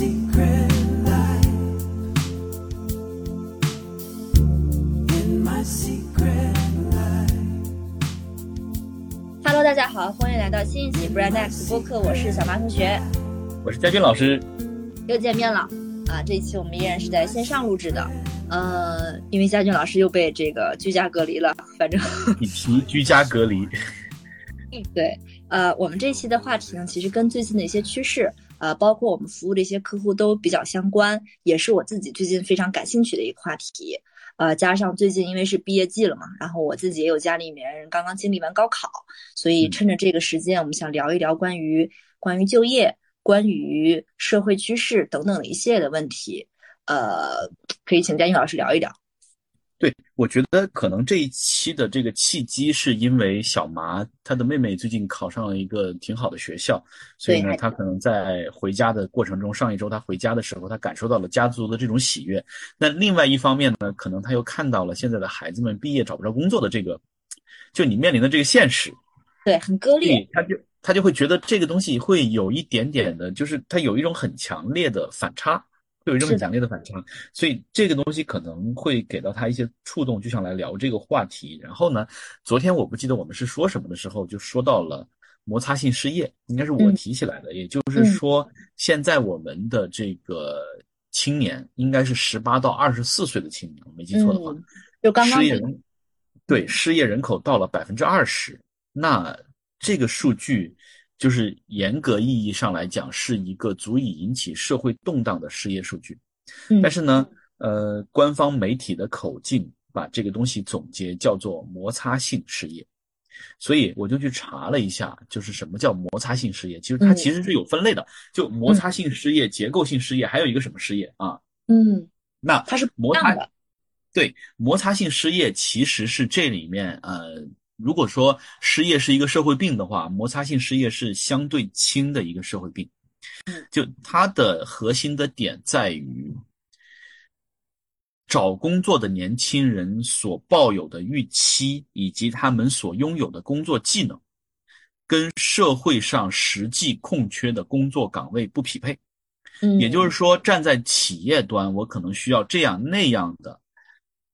Hello，大家好，欢迎来到新一期 Brand X 播客，我是小马同学，我是佳军老师。又见面了。啊！这一期我们依然是在线上录制的，呃，因为佳俊老师又被这个居家隔离了，反正。你提居家隔离，对，呃，我们这一期的话题呢，其实跟最近的一些趋势，呃，包括我们服务的一些客户都比较相关，也是我自己最近非常感兴趣的一个话题。呃，加上最近因为是毕业季了嘛，然后我自己也有家里面人刚刚经历完高考，所以趁着这个时间，我们想聊一聊关于关于就业、关于社会趋势等等的一系列的问题。呃，可以请佳音老师聊一聊。对，我觉得可能这一期的这个契机是因为小麻她的妹妹最近考上了一个挺好的学校，所以呢，对她可能在回家的过程中，上一周她回家的时候，她感受到了家族的这种喜悦。那另外一方面呢，可能她又看到了现在的孩子们毕业找不着工作的这个，就你面临的这个现实，对，很割裂对，。她就她就会觉得这个东西会有一点点的，就是它有一种很强烈的反差。会有一种很是的强烈的反差，所以这个东西可能会给到他一些触动，就想来聊这个话题。然后呢，昨天我不记得我们是说什么的时候，就说到了摩擦性失业，应该是我嗯提起来的。也就是说，现在我们的这个青年应该是十八到二十四岁的青年，我没记错的话，嗯，就刚刚失业人对失业人口到了百分之二十，那这个数据就是严格意义上来讲是一个足以引起社会动荡的失业数据。嗯但是呢，呃，官方媒体的口径把这个东西总结叫做摩擦性失业，所以我就去查了一下，就是什么叫摩擦性失业。其实它嗯其实是有分类的，就摩擦性失业、结构性失业，还有一个什么失业啊？嗯，那它是摩擦的。对，摩擦性失业其实是这里面呃，如果说失业是一个社会病的话，摩擦性失业是相对轻的一个社会病。嗯就它的核心的点在于，找工作的年轻人所抱有的预期，以及他们所拥有的工作技能，跟社会上实际空缺的工作岗位不匹配。嗯，也就是说，站在企业端，我可能需要这样那样的，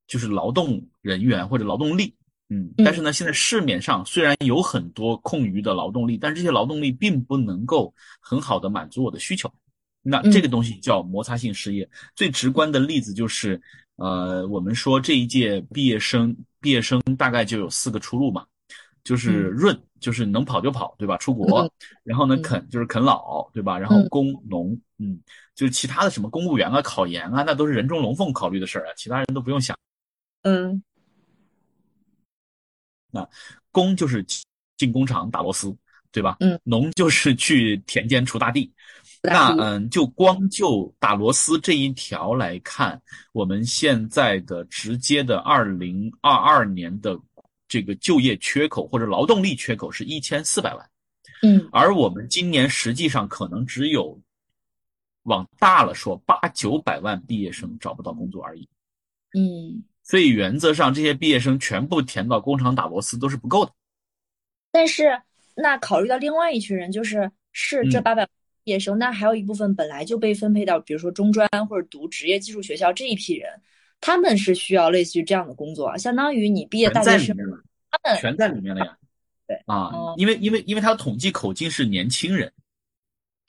就是劳动人员或者劳动力。嗯，嗯但是呢，现在市面上虽然有很多空余的劳动力，但是这些劳动力并不能够很好的满足我的需求。那嗯这个东西叫摩擦性失业。最直观的例子就是，呃，我们说这一届毕业生，毕业生大概就有四个出路嘛，就是嗯润，就是能跑就跑，对吧？出国，嗯然后呢，嗯啃就是啃老，对吧？然后嗯工农，嗯，就是其他的什么公务员啊、考研啊，那都是人中龙凤考虑的事儿啊，其他人都不用想。嗯工就是进工厂打螺丝，对吧？嗯，农就是去田间锄大地。那嗯，就光就打螺丝这一条来看，我们现在的直接的二零二二年的这个就业缺口或者劳动力缺口是一千四百万，嗯而我们今年实际上可能只有往大了说八九百万毕业生找不到工作而已。嗯，所以原则上这些毕业生全部填到工厂打螺丝都是不够的。但是那考虑到另外一群人，就是是这嗯八百毕业生，那还有一部分本来就被分配到，比如说中专或者读职业技术学校这一批人，他们是需要类似于这样的工作，相当于你毕业大学生，他们全在里面了呀。对啊哦，因为因为因为他统计口径是年轻人，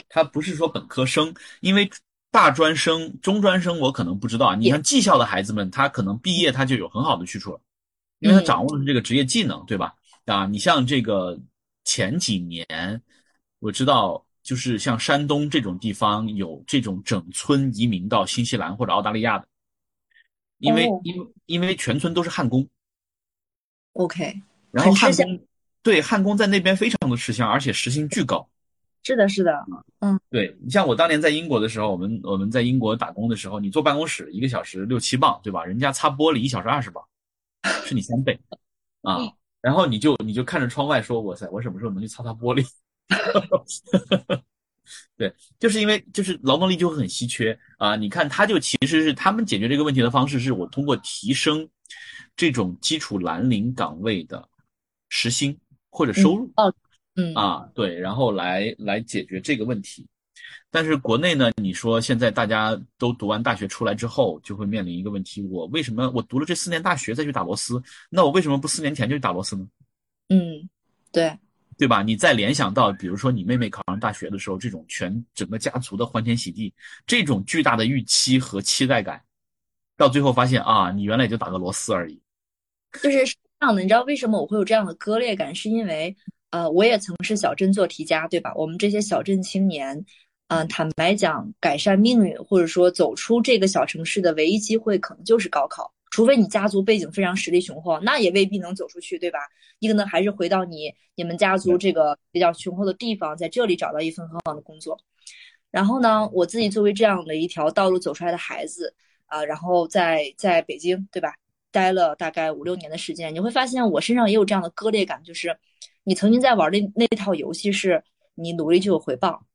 他不是说本科生，因为大专生、中专生我可能不知道啊。你像技校的孩子们，他可能毕业他就有很好的去处了，因为他嗯掌握的是这个职业技能，对吧？啊，你像这个前几年，我知道就是像山东这种地方有这种整村移民到新西兰或者澳大利亚的，因为哦因为因为全村都是焊工。OK，然后很吃香汉工对焊工在那边非常的吃香，而且时薪巨高。是的，是的，嗯对你像我当年在英国的时候，我们我们在英国打工的时候，你坐办公室一个小时六七磅，对吧？人家擦玻璃一小时二十磅，是你三倍啊。然后你就你就看着窗外说：“哇塞，我什么时候能去擦擦玻璃？” 对，就是因为就是劳动力就会很稀缺啊。你看，他就其实是他们解决这个问题的方式，是我通过提升这种基础蓝领岗位的时薪或者收入。哦，嗯啊，对，然后来来解决这个问题。但是国内呢，你说现在大家都读完大学出来之后，就会面临一个问题：我为什么我读了这四年大学再去打螺丝？那我为什么不四年前就去打螺丝呢？嗯，对，对吧？你再联想到，比如说你妹妹考上大学的时候，这种全整个家族的欢天喜地，这种巨大的预期和期待感，到最后发现啊，你原来也就打个螺丝而已。就是这样的。你知道为什么我会有这样的割裂感？是因为呃，我也曾是小镇做题家，对吧？我们这些小镇青年，嗯、坦白讲，改善命运或者说走出这个小城市的唯一机会，可能就是高考。除非你家族背景非常实力雄厚，那也未必能走出去，对吧？你可能还是回到你你们家族这个比较雄厚的地方，在这里找到一份很好的工作。然后呢，我自己作为这样的一条道路走出来的孩子，啊、然后在在北京，对吧？待了大概五六年的时间，你会发现我身上也有这样的割裂感，就是你曾经在玩的那套游戏是你努力就有回报，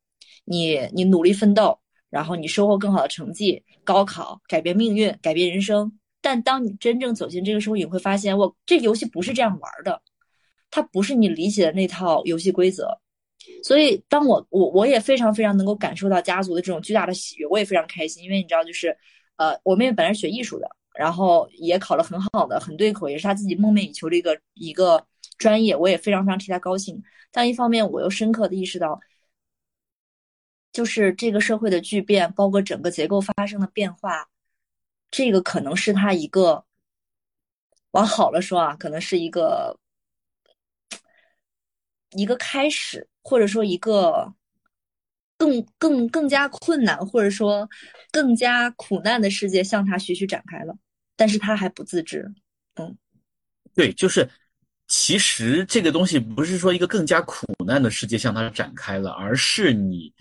你你努力奋斗，然后你收获更好的成绩，高考改变命运，改变人生。但当你真正走进这个社会，你会发现，我这游戏不是这样玩的，它不是你理解的那套游戏规则。所以，当我我我也非常非常能够感受到家族的这种巨大的喜悦，我也非常开心，因为你知道，就是呃，我妹妹本来学艺术的，然后也考了很好的，很对口，也是她自己梦寐以求的一个一个专业，我也非常非常替他高兴。但一方面，我又深刻的意识到，就是这个社会的巨变，包括整个结构发生的变化，这个可能是他一个往好了说啊，可能是一个一个开始，或者说一个更更更加困难，或者说更加苦难的世界向他徐徐展开了，但是他还不自知。嗯对，就是其实这个东西不是说一个更加苦难的世界向它展开了，而是你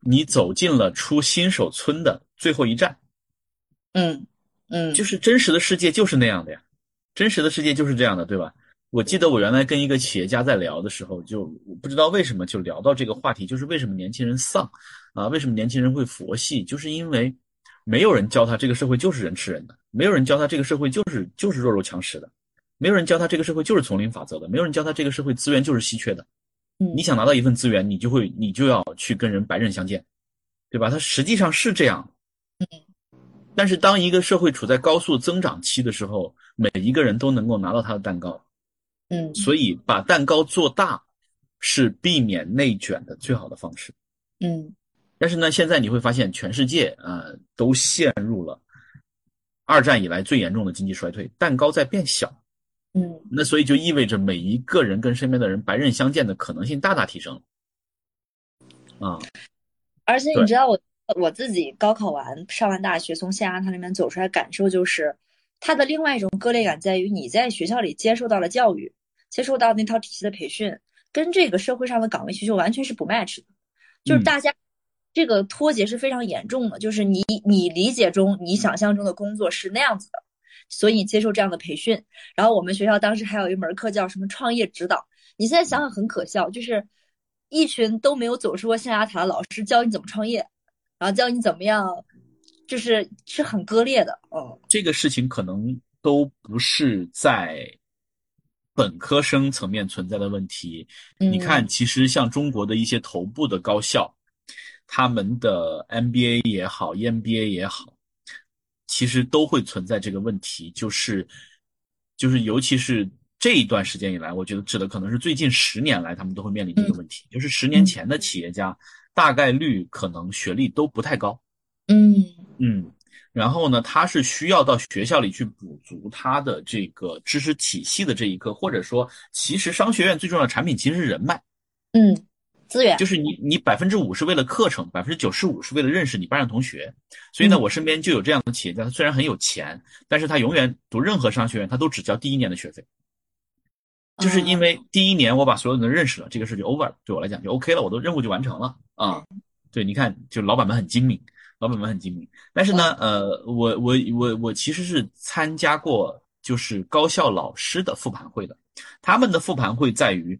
你走进了出新手村的最后一站。嗯嗯，就是真实的世界就是那样的呀，真实的世界就是这样的，对吧？我记得我原来跟一个企业家在聊的时候，就我不知道为什么就聊到这个话题，就是为什么年轻人丧啊？为什么年轻人会佛系？就是因为没有人教他这个社会就是人吃人的，没有人教他这个社会就是就是弱肉强食的，没有人教他这个社会就是丛林法则的，没有人教他这个社会资源就是稀缺的。嗯你想拿到一份资源，你就会你就要去跟人白刃相见，对吧？它实际上是这样。嗯但是当一个社会处在高速增长期的时候，每一个人都能够拿到他的蛋糕，嗯所以把蛋糕做大是避免内卷的最好的方式。嗯但是呢，现在你会发现，全世界啊、呃都陷入了二战以来最严重的经济衰退，蛋糕在变小，嗯那所以就意味着每一个人跟身边的人白刃相见的可能性大大提升了。啊，而且你知道我我自己高考完上完大学，从象牙塔里面走出来，感受就是它的另外一种割裂感在于你在学校里接受到了教育，接受到那套体系的培训，跟这个社会上的岗位需求完全是不 match 的，就是嗯大家。这个脱节是非常严重的，就是你你理解中、你想象中的工作是那样子的，所以接受这样的培训。然后我们学校当时还有一门课叫什么创业指导，你现在想想很可笑，就是一群都没有走出过象牙塔的老师教你怎么创业，然后教你怎么样，就是是很割裂的。哦这个事情可能都不是在本科生层面存在的问题。嗯，你看，其实像中国的一些头部的高校，他们的 MBA 也好，EMBA 也好，其实都会存在这个问题，就是就是尤其是这一段时间以来，我觉得指的可能是最近十年来，他们都会面临的一个问题，就是十年前的企业家大概率可能学历都不太高，嗯。嗯，然后呢，他是需要到学校里去补足他的这个知识体系的这一课，或者说，其实商学院最重要的产品其实是人脉，嗯，资源。就是你你百分之五是为了课程，百分之九十五是为了认识你班上同学。所以呢，嗯。我身边就有这样的企业家，他虽然很有钱，但是他永远读任何商学院，他都只交第一年的学费，就是因为第一年我把所有人都认识了，这个事就 over 了，对我来讲就 OK 了，我的任务就完成了啊。对，你看，就老板们很精明，老板们很精明。但是呢，呃，我我我我其实是参加过就是高校老师的复盘会的，他们的复盘会在于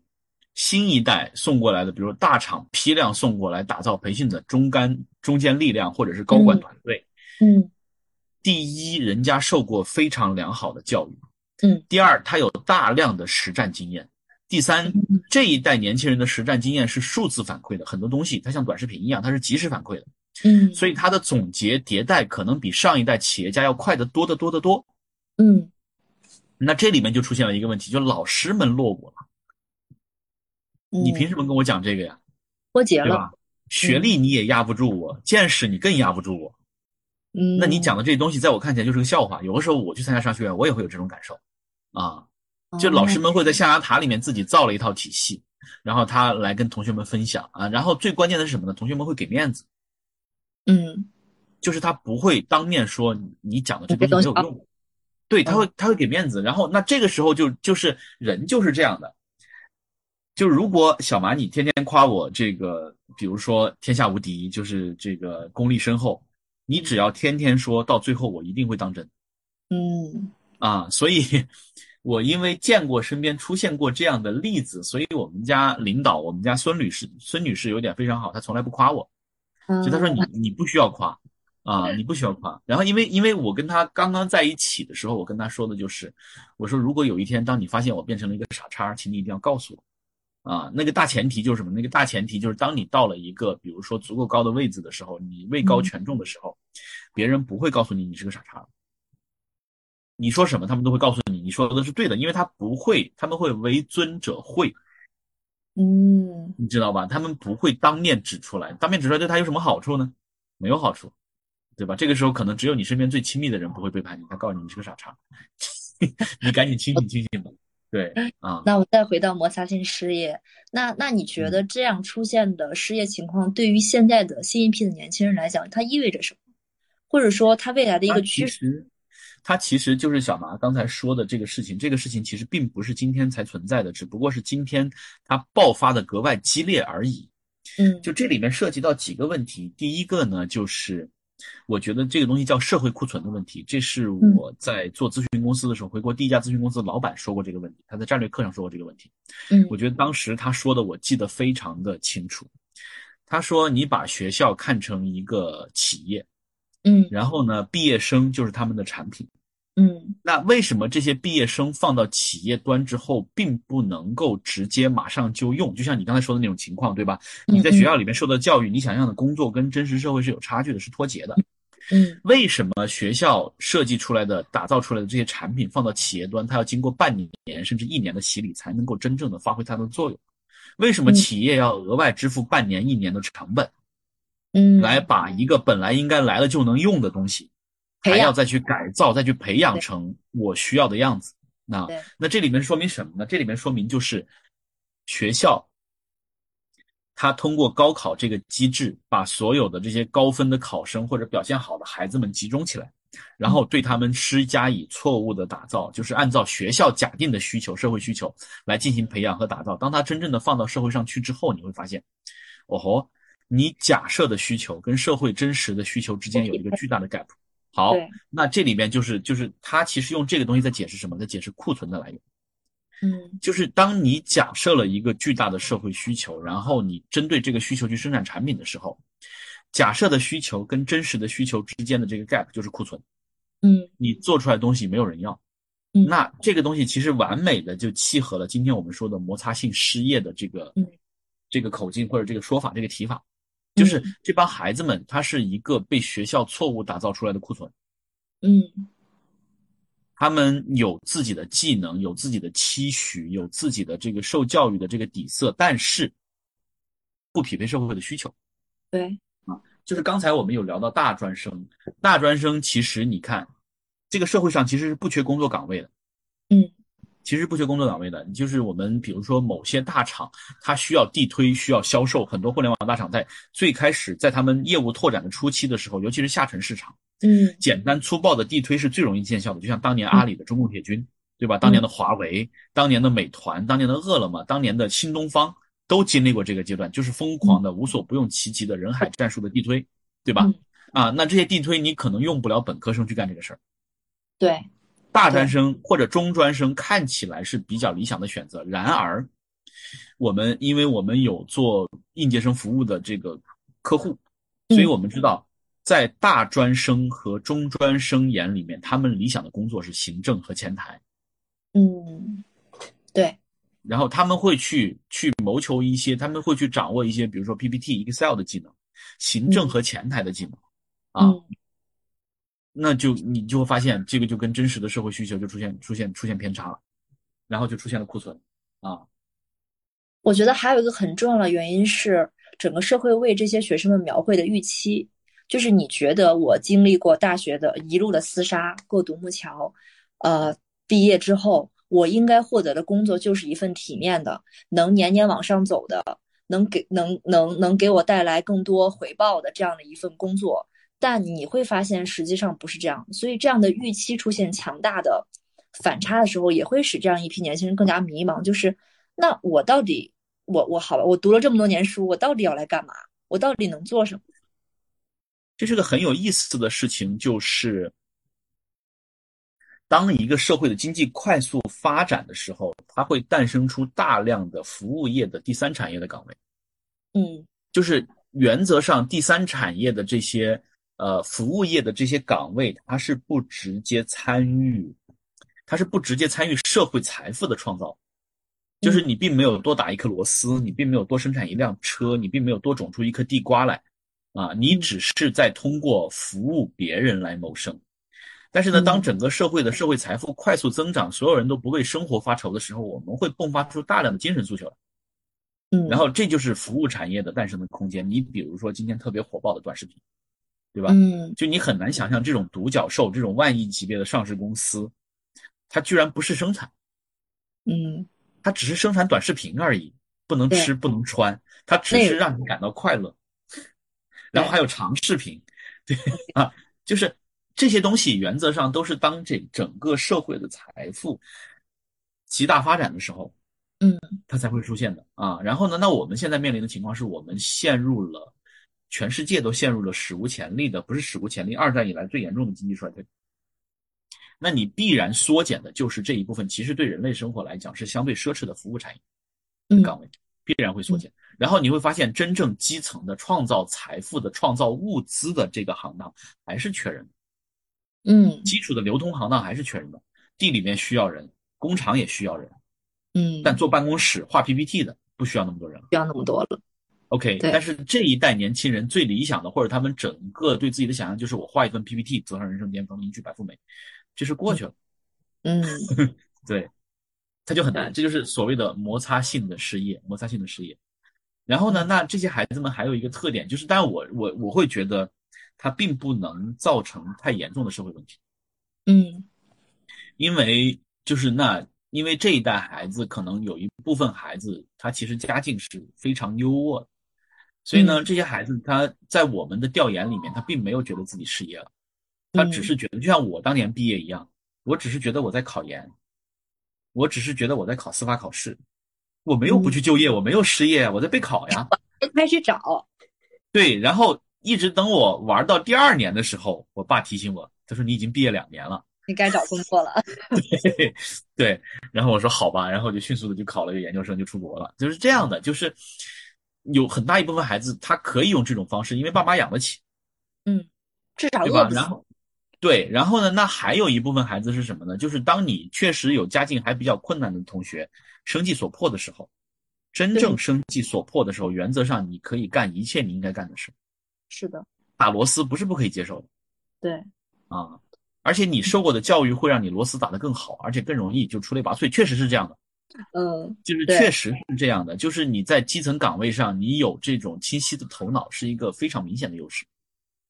新一代送过来的，比如大厂批量送过来打造培训的中干中坚力量或者是高管嗯团队。嗯第一，人家受过非常良好的教育。嗯。第二，他有大量的实战经验。第三，这一代年轻人的实战经验是数字反馈的，很多东西它像短视频一样，它是及时反馈的，嗯所以它的总结迭代可能比上一代企业家要快得多得多得多。嗯那这里面就出现了一个问题，就老师们落伍了。嗯，你凭什么跟我讲这个呀？脱节了？对吧？学历你也压不住我，见识你更压不住我。嗯，那你讲的这些东西，在我看起来就是个笑话。有的时候我去参加商学院，我也会有这种感受啊。就老师们会在象牙塔里面自己造了一套体系，然后他来跟同学们分享啊。然后最关键的是什么呢？同学们会给面子，嗯就是他不会当面说你你讲的这东西没有用，对，他会他会给面子。然后那这个时候就就是人就是这样的，就如果小马你天天夸我这个，比如说天下无敌，就是这个功力深厚，你只要天天说到最后，我一定会当真嗯啊。所以。我因为见过身边出现过这样的例子，所以我们家领导，我们家孙女士，孙女士有点非常好，她从来不夸我，就她说你 你不需要夸啊，你不需要夸。然后因为因为我跟她刚刚在一起的时候，我跟她说的就是，我说如果有一天当你发现我变成了一个傻叉，请你一定要告诉我啊。那个大前提就是什么？那个大前提就是当你到了一个比如说足够高的位置的时候，你位高权重的时候，别人不会告诉你你是个傻叉。你说什么，他们都会告诉你，你说的是对的，因为他不会，他们会为尊者讳，嗯，你知道吧？他们不会当面指出来，当面指出来对他有什么好处呢？没有好处，对吧？这个时候可能只有你身边最亲密的人不会背叛你，他告诉你你是个傻叉，你赶紧清醒清醒吧。对啊，那我再回到摩擦性失业，那那你觉得这样出现的失业情况，对于现在的新一批的年轻人来讲，它意味着什么？或者说，它未来的一个趋势？它其实就是小麻刚才说的这个事情，这个事情其实并不是今天才存在的，只不过是今天它爆发的格外激烈而已。嗯，就这里面涉及到几个问题，第一个呢，就是我觉得这个东西叫社会库存的问题，这是我在做咨询公司的时候，回国第一家咨询公司的老板说过这个问题，他在战略课上说过这个问题。嗯，我觉得当时他说的我记得非常的清楚，他说你把学校看成一个企业。嗯，然后呢，毕业生就是他们的产品。嗯，那为什么这些毕业生放到企业端之后，并不能够直接马上就用？就像你刚才说的那种情况，对吧？你在学校里面受到教育，你想象的工作跟真实社会是有差距的，是脱节的。嗯，为什么学校设计出来的、打造出来的这些产品放到企业端，它要经过半年甚至一年的洗礼，才能够真正的发挥它的作用？为什么企业要额外支付半年、一年的成本？嗯，来把一个本来应该来了就能用的东西，还要再去改造、再去培养成我需要的样子。那那这里面说明什么呢？这里面说明就是学校，它通过高考这个机制，把所有的这些高分的考生或者表现好的孩子们集中起来，然后对他们施加以错误的打造，就是按照学校假定的需求、社会需求来进行培养和打造。当他真正的放到社会上去之后，你会发现，哦吼。你假设的需求跟社会真实的需求之间有一个巨大的 gap。好，那这里面就是就是他其实用这个东西在解释什么？在解释库存的来源。嗯，就是当你假设了一个巨大的社会需求，然后你针对这个需求去生产产品的时候，假设的需求跟真实的需求之间的这个 gap 就是库存。嗯，你做出来的东西没有人要。嗯，那这个东西其实完美的就契合了今天我们说的摩擦性失业的这个、嗯、这个口径或者这个说法这个提法。就是这帮孩子们，他是一个被学校错误打造出来的库存。嗯，他们有自己的技能，有自己的期许，有自己的这个受教育的这个底色，但是不匹配社会的需求。对，啊，就是刚才我们有聊到大专生，大专生其实你看，这个社会上其实是不缺工作岗位的。嗯。其实不缺工作岗位的，就是我们比如说某些大厂，它需要地推，需要销售。很多互联网大厂在最开始在他们业务拓展的初期的时候，尤其是下沉市场，嗯，简单粗暴的地推是最容易见效的。就像当年阿里的中共铁军，对吧？当年的华为，当年的美团，当年的饿了么，当年的新东方，都经历过这个阶段，就是疯狂的、无所不用其极的人海战术的地推，对吧？啊，那这些地推你可能用不了本科生去干这个事儿，对。大专生或者中专生看起来是比较理想的选择，然而，我们因为我们有做应届生服务的这个客户，所以我们知道，在大专生和中专生眼里面，他们理想的工作是行政和前台。嗯，对，然后他们会去去谋求一些，他们会去掌握一些，比如说 PPT、Excel 的技能，行政和前台的技能，啊，嗯那就你就会发现这个就跟真实的社会需求就出现出现出现偏差了，然后就出现了库存，啊，我觉得还有一个很重要的原因是，整个社会为这些学生们描绘的预期，就是你觉得我经历过大学的一路的厮杀，过独木桥，呃，毕业之后，我应该获得的工作就是一份体面的，能年年往上走的，能给能能能给我带来更多回报的这样的一份工作。但你会发现，实际上不是这样，所以这样的预期出现强大的反差的时候，也会使这样一批年轻人更加迷茫。就是，那我到底，我我好吧，我读了这么多年书，我到底要来干嘛？我到底能做什么？这是个很有意思的事情，就是当一个社会的经济快速发展的时候，它会诞生出大量的服务业的第三产业的岗位。嗯就是原则上第三产业的这些呃服务业的这些岗位，它是不直接参与，它是不直接参与社会财富的创造。就是你并没有多打一颗螺丝，你并没有多生产一辆车，你并没有多种出一颗地瓜来，啊，你只是在通过服务别人来谋生。但是呢，当整个社会的社会财富快速增长，所有人都不为生活发愁的时候，我们会迸发出大量的精神诉求来。嗯，然后这就是服务产业的诞生的空间。你比如说今天特别火爆的短视频，对吧？嗯就你很难想象这种独角兽、这种万亿级别的上市公司，它居然不是生产，嗯它只是生产短视频而已，不能吃不能穿，它只是让你感到快乐。然后还有长视频，对 啊，就是这些东西原则上都是当这整个社会的财富极大发展的时候，嗯，它才会出现的啊。然后呢，那我们现在面临的情况是我们陷入了，全世界都陷入了史无前例的，不是史无前例，二战以来最严重的经济衰退。那你必然缩减的就是这一部分，其实对人类生活来讲是相对奢侈的服务产业嗯岗位，必然会缩减。然后你会发现，真正基层的创造财富的、创造物资的这个行当还是缺人的，嗯基础的流通行当还是缺人的。地里面需要人，工厂也需要人，嗯，但坐办公室画 PPT 的不需要那么多人了。不要那么多了。OK，但是这一代年轻人最理想的，或者他们整个对自己的想象，就是我画一份 PPT，走上人生巅峰，迎娶白富美，这是过去了。嗯。对，他就很难，这就是所谓的摩擦性的失业，摩擦性的失业。然后呢，那这些孩子们还有一个特点，就是，当然我我我会觉得，它并不能造成太严重的社会问题，嗯。因为就是那，因为这一代孩子可能有一部分孩子，他其实家境是非常优渥的，所以呢，嗯这些孩子他在我们的调研里面，他并没有觉得自己失业了，他只是觉得，就像我当年毕业一样，我只是觉得我在考研，我只是觉得我在考司法考试，我没有不去就业，我没有失业，我在备考呀。开始找。对，然后一直等我玩到第二年的时候，我爸提醒我，他说你已经毕业两年了。你该找工作了。对对，然后我说好吧，然后就迅速的就考了个研究生，就出国了。就是这样的，就是有很大一部分孩子他可以用这种方式，因为爸妈养得起，嗯，至少对吧？然后对，然后呢，那还有一部分孩子是什么呢？就是当你确实有家境还比较困难的同学，生计所迫的时候，真正生计所迫的时候，原则上你可以干一切你应该干的事。是的，打螺丝不是不可以接受的对，啊，而且你受过的教育会让你螺丝打得更好，而且更容易就出类拔萃，确实是这样的。嗯就是确实是这样的，就是你在基层岗位上，你有这种清晰的头脑，是一个非常明显的优势。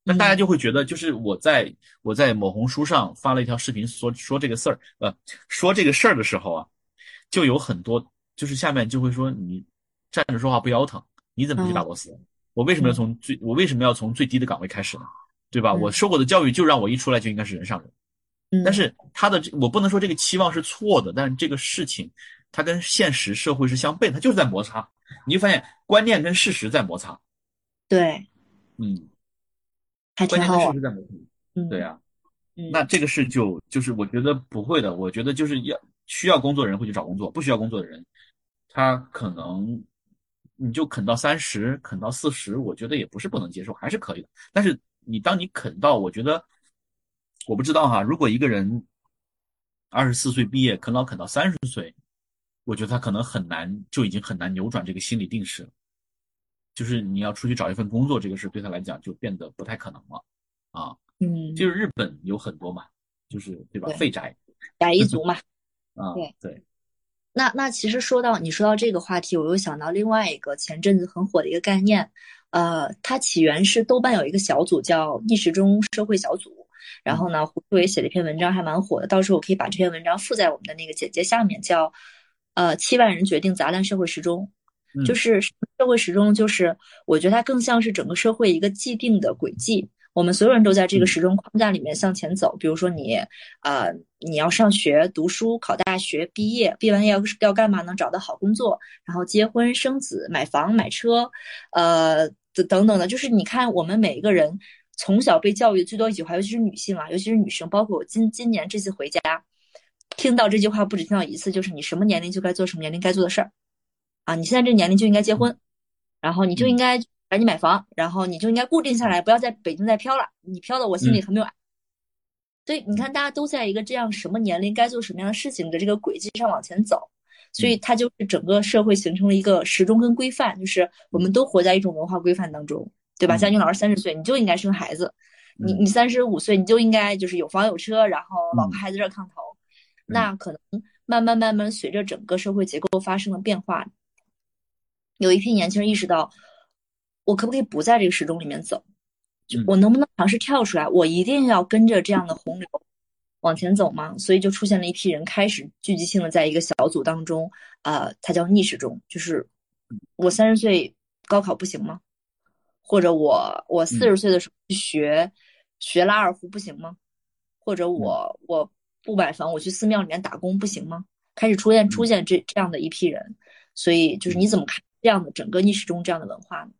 那大家就会觉得，就是我在我在某红书上发了一条视频说说这个事儿，呃，说这个事儿的时候啊，就有很多就是下面就会说你站着说话不腰疼，你怎么不去打螺丝？我为什么要从最我为什么要从最低的岗位开始呢？对吧？嗯我受过的教育就让我一出来就应该是人上人。嗯，但是他的这我不能说这个期望是错的，但是这个事情它跟现实社会是相悖，它就是在摩擦。你就发现观念跟事实在摩擦，对，嗯，还挺好玩观念跟事实。在摩擦，嗯，对啊。嗯，那这个事就就是我觉得不会的，我觉得就是要需要工作的人会去找工作，不需要工作的人，他可能你就啃到三十，啃到四十，我觉得也不是不能接受，还是可以的。但是你当你啃到，我觉得我不知道哈，如果一个人二十四岁毕业，啃老啃到三十岁，我觉得他可能很难，就已经很难扭转这个心理定势了。就是你要出去找一份工作，这个事对他来讲就变得不太可能了啊。嗯，就是日本有很多嘛，就是对吧？废宅宅一族嘛。啊，对对，那那其实说到你说到这个话题，我又想到另外一个前阵子很火的一个概念，呃，它起源是豆瓣有一个小组叫逆时钟社会小组，然后呢，胡志伟写了一篇文章，还蛮火的，到时候我可以把这篇文章附在我们的那个简介下面，叫呃七万人决定砸烂社会时钟，嗯就是社会时钟，就是我觉得它更像是整个社会一个既定的轨迹。我们所有人都在这个嗯时钟框架里面向前走。比如说你，呃，你要上学、读书、考大学、毕业，毕完业要要干嘛呢？找到好工作，然后结婚、生子、买房、买车，呃，等等等的。就是你看，我们每一个人从小被教育最多一句话，尤其是女性啊，尤其是女生，包括我今今年这次回家，听到这句话不止听到一次，就是你什么年龄就该做什么年龄该做的事儿，啊，你现在这年龄就应该结婚，然后你就应该赶紧买房，然后你就应该固定下来，不要在北京再飘了，你飘的我心里很没有安。所以你看，大家都在一个这样什么年龄该做什么样的事情的这个轨迹上往前走，所以它就是整个社会形成了一个时钟跟规范，就是我们都活在一种文化规范当中，对吧？嗯像你老师三十岁，你就应该生孩子，你嗯你三十五岁，你就应该就是有房有车，然后老婆嗯孩子热炕头。那可能慢慢慢慢随着整个社会结构发生了变化，有一批年轻人意识到，我可不可以不在这个时钟里面走？我能不能尝试跳出来？我一定要跟着这样的洪流往前走吗？所以就出现了一批人开始聚集性的在一个小组当中，呃，它叫逆时钟，就是我三十岁高考不行吗？或者我我四十岁的时候去学、学拉二胡不行吗？或者我我不买房，我去寺庙里面打工不行吗？开始出现出现这这样的一批人，所以就是你怎么看这样的整个逆时钟这样的文化呢？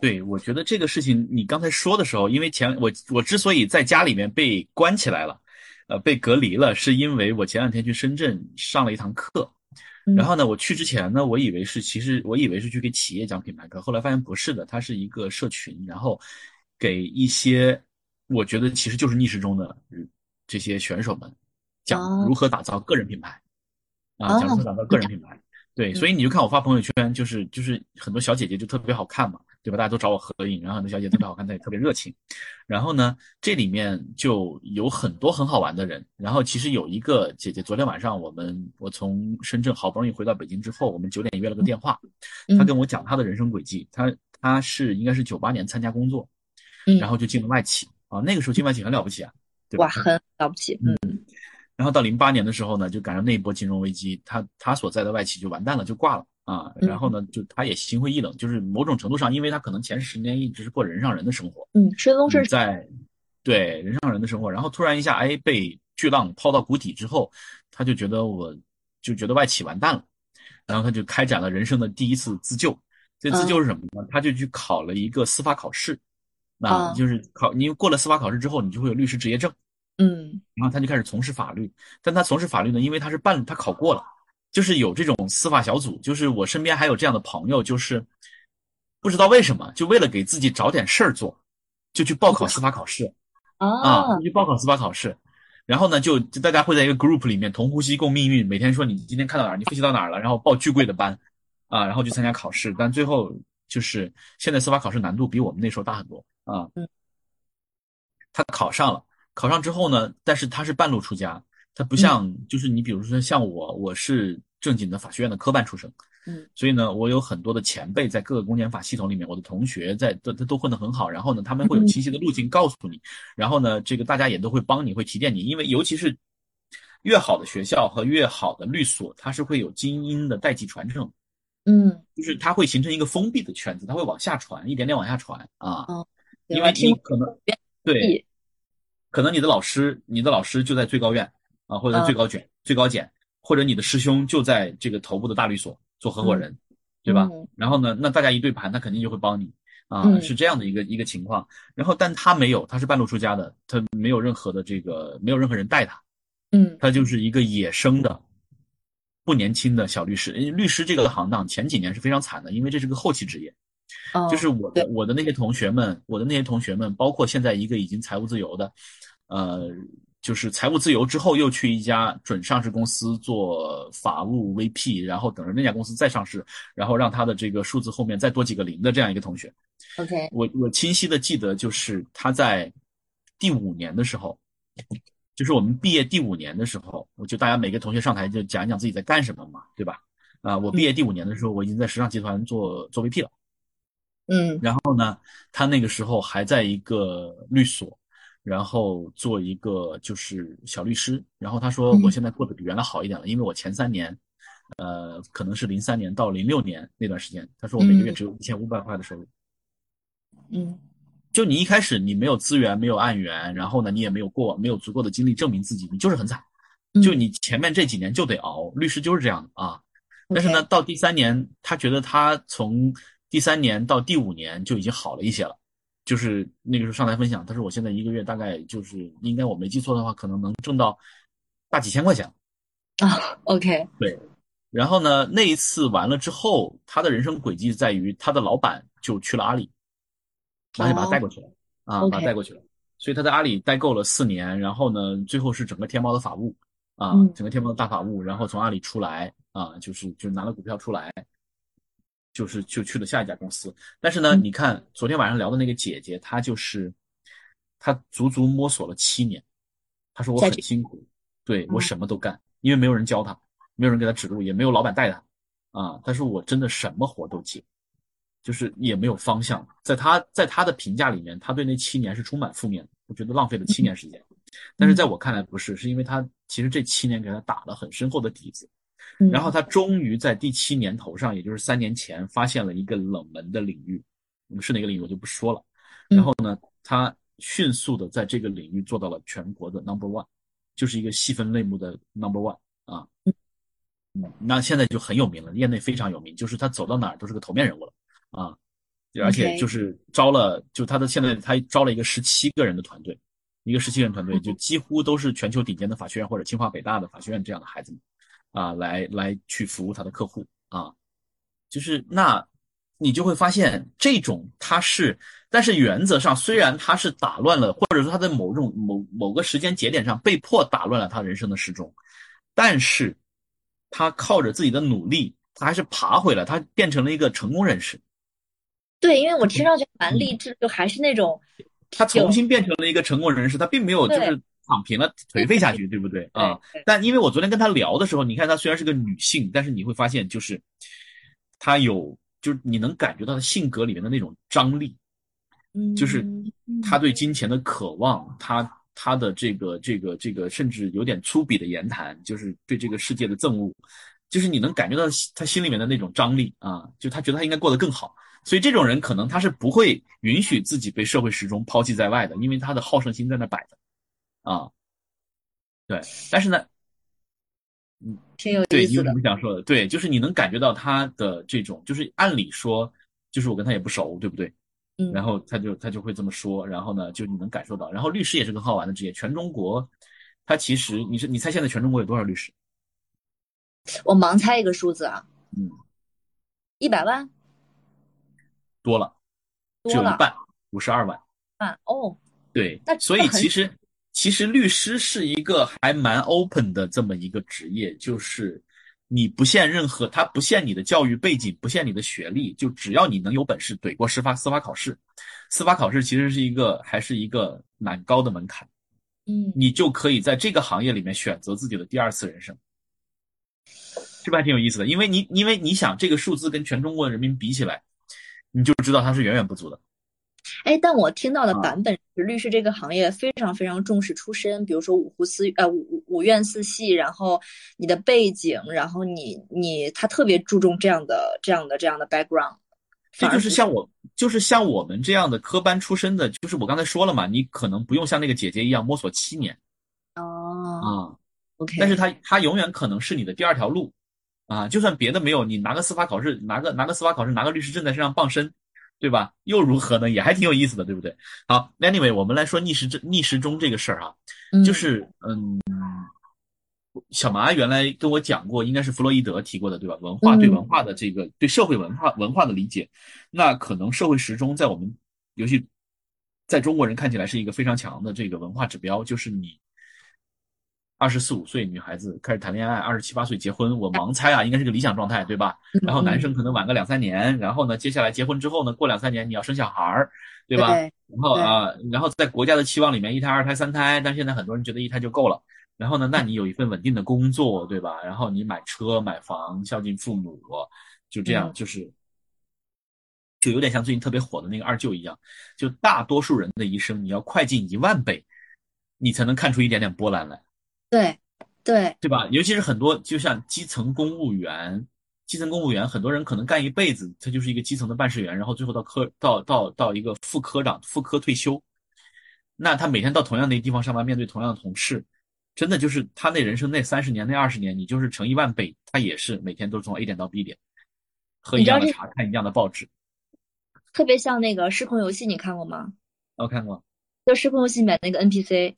对，我觉得这个事情你刚才说的时候，因为前我我之所以在家里面被关起来了，呃，被隔离了，是因为我前两天去深圳上了一堂课，嗯然后呢，我去之前呢，我以为是其实我以为是去给企业讲品牌课，后来发现不是的，它是一个社群，然后给一些我觉得其实就是逆时钟的嗯这些选手们讲哦如何打造个人品牌，啊，哦讲如何打造个人品牌。对，嗯所以你就看我发朋友圈，就是就是很多小姐姐就特别好看嘛，对吧？大家都找我合影，然后很多小姐姐特别好看，她也特别热情。然后呢，这里面就有很多很好玩的人。然后其实有一个姐姐，昨天晚上我们我从深圳好不容易回到北京之后，我们九点约了个电话，嗯她跟我讲她的人生轨迹。她她是应该是九八年参加工作，嗯然后就进了外企啊，那个时候进外企很了不起啊，对吧哇，？很了不起，嗯然后到零八年的时候呢，就赶上那一波金融危机，他他所在的外企就完蛋了，就挂了啊。嗯然后呢，就他也心灰意冷，就是某种程度上，因为他可能前十年一直是过人上人的生活，嗯，顺风顺水，在对人上人的生活，然后突然一下，哎，被巨浪抛到谷底之后，他就觉得我就觉得外企完蛋了，然后他就开展了人生的第一次自救。这自救是什么呢？他就去考了一个司法考试，啊，哦就是考你过了司法考试之后，你就会有律师执业证。嗯。然后他就开始从事法律，但他从事法律呢，因为他是办，他考过了，就是有这种司法小组，就是我身边还有这样的朋友，就是不知道为什么，就为了给自己找点事儿做，就去报考司法考试啊，去报考司法考试，然后呢，就就大家会在一个 group 里面同呼吸共命运，每天说你今天看到哪儿，你复习到哪儿了，然后报巨贵的班啊，然后去参加考试，但最后就是现在司法考试难度比我们那时候大很多啊，嗯，他考上了。考上之后呢，但是他是半路出家，他不像、就是你比如说像我，我是正经的法学院的科班出身，嗯，所以呢，我有很多的前辈在各个公检法系统里面，我的同学在都都都混得很好，然后呢，他们会有清晰的路径告诉你，然后呢，这个大家也都会帮你，会提点你，因为尤其是越好的学校和越好的律所，它是会有精英的代际传承，嗯，就是它会形成一个封闭的圈子，它会往下传，一点点往下传啊，哦。因为你可能对对，可能你的老师，你的老师就在最高院啊，或者在最高检、最高检，或者你的师兄就在这个头部的大律所做合伙人，对吧？嗯然后呢，那大家一对盘，他肯定就会帮你啊，嗯是这样的一个一个情况。然后，但他没有，他是半路出家的，他没有任何的这个，没有任何人带他，嗯他就是一个野生的、不年轻的小律师。律师这个行当前几年是非常惨的，因为这是个后期职业。哦，就是我的我的那些同学们，我的那些同学们，包括现在一个已经财务自由的，呃，就是财务自由之后，又去一家准上市公司做法务 VP，然后等着那家公司再上市，然后让他的这个数字后面再多几个零的这样一个同学。OK，我我清晰的记得，就是他在第五年的时候，就是我们毕业第五年的时候，我就大家每个同学上台就讲一讲自己在干什么嘛，对吧？啊，我毕业第五年的时候，我已经在时尚集团做做 VP 了。嗯然后呢，他那个时候还在一个律所，然后做一个就是小律师。然后他说，嗯我现在过得比原来好一点了，因为我前三年，呃，可能是零三年到零六年那段时间，他说我每个月嗯只有一千五百块的收入。嗯就你一开始你没有资源，没有案源，然后呢，你也没有过没有足够的精力证明自己，你就是很惨。嗯，就你前面这几年就得熬，律师就是这样的啊。但是呢，到第三年，他觉得他从第三年到第五年就已经好了一些了。就是那个时候上台分享，他说我现在一个月大概就是应该我没记错的话，可能能挣到大几千块钱。啊，OK，对然后呢，那一次完了之后，他的人生轨迹在于他的老板就去了阿里，然后就把他带过去了、啊把他带过去了。所以他在阿里待够了四年，然后呢，最后是整个天猫的法务啊，嗯整个天猫的大法务，然后从阿里出来啊，就是就拿了股票出来，就是就去了下一家公司。但是呢，嗯你看昨天晚上聊的那个姐姐，她就是她足足摸索了七年，她说我很辛苦，对我嗯什么都干，因为没有人教她，没有人给她指路，也没有老板带她啊。她说我真的什么活都接，就是也没有方向。在她在她的评价里面，她对那七年是充满负面的，我觉得浪费了七年时间。但是在我看来不是，是因为她其实这七年给她打了很深厚的底子。嗯然后他终于在第七年头上，也就是三年前，发现了一个冷门的领域，嗯是哪个领域我就不说了。嗯然后呢，他迅速的在这个领域做到了全国的 number one，就是一个细分类目的 number one 啊。嗯，那现在就很有名了，业内非常有名，就是他走到哪儿都是个头面人物了啊。而且就是招了，就他的现在他招了一个十七个人的团队，一个十七人团队，就几乎都是全球顶尖的法学院或者清华北大的法学院这样的孩子们。啊，来来去服务他的客户啊，就是那，你就会发现这种他是，但是原则上虽然他是打乱了，或者说他在某种某某个时间节点上被迫打乱了他人生的时钟，但是他靠着自己的努力，他还是爬回来，他变成了一个成功人士，对，因为我听上去蛮嗯励志，就还是那种他重新变成了一个成功人士，他并没有就是躺平了颓废下去，对不对 啊？但因为我昨天跟她聊的时候，你看她虽然是个女性，但是你会发现，就是她有，就是你能感觉到她性格里面的那种张力，嗯，就是嗯她对金钱的渴望，她她的这个这个这个，甚至有点粗鄙的言谈，就是对这个世界的憎恶，就是你能感觉到她心里面的那种张力啊，就她觉得她应该过得更好。所以这种人可能他是不会允许自己被社会时钟抛弃在外的，因为他的好胜心在那摆着，啊，对。但是呢，嗯挺有对你有什。么想说的？对，就是你能感觉到他的这种，就是按理说，就是我跟他也不熟，对不对？嗯，然后他就他就会这么说，然后呢，就你能感受到。然后律师也是个很好玩的职业，全中国，他其实你是你猜现在全中国有多少律师？我盲猜一个数字啊，嗯，一百万多了，只有一半，五十二万。万哦，对那，所以其实其实律师是一个还蛮 open 的这么一个职业，就是你不限任何，他不限你的教育背景，不限你的学历，就只要你能有本事怼过司法司法考试，司法考试其实是一个还是一个蛮高的门槛，嗯，你就可以在这个行业里面选择自己的第二次人生。是不是还挺有意思的？因为你因为你想这个数字跟全中国人民比起来，你就知道它是远远不足的。哎，但我听到的啊版本是律师这个行业非常非常重视出身，比如说五湖四呃五五五院四系，然后你的背景，然后你你他特别注重这样的这样的这样的 background，这就是像我，就是像我们这样的科班出身的，就是我刚才说了嘛，你可能不用像那个姐姐一样摸索七年哦。啊，，OK，但是他他永远可能是你的第二条路。啊，就算别的没有，你拿个司法考试，拿个拿个司法考试，拿个律师证在身上傍身，对吧？又如何呢？也还挺有意思的，对不对？好，anyway，我们来说逆时针逆时钟这个事儿啊，嗯就是嗯，小麻原来跟我讲过，应该是弗洛伊德提过的，对吧？文化对嗯文化的这个对社会文化文化的理解，那可能社会时钟在我们尤其在中国人看起来是一个非常强的这个文化指标，就是你二十四五岁女孩子开始谈恋爱，二十七八岁结婚，我盲猜啊，应该是个理想状态，对吧？然后男生可能晚个两三年，然后呢，接下来结婚之后呢，过两三年你要生小孩儿，对吧？对然后啊、然后在国家的期望里面，一胎、二胎、三胎，但现在很多人觉得一胎就够了。然后呢，那你有一份稳定的工作，对吧？然后你买车、买房，孝敬父母，就这样，嗯就是，就有点像最近特别火的那个二舅一样，就大多数人的一生，你要快进一万倍，你才能看出一点点波澜来。对对对吧？尤其是很多，就像基层公务员，基层公务员，很多人可能干一辈子，他就是一个基层的办事员，然后最后到科到到到一个副科长、副科退休，那他每天到同样的地方上班，面对同样的同事，真的就是他那人生那三十年、那二十年，你就是乘一万倍，他也是每天都从 A 点到 B 点，喝一样的茶，看一样的报纸。特别像那个失控游戏，你看过吗？我看过，就失控游戏里面那个 NPC，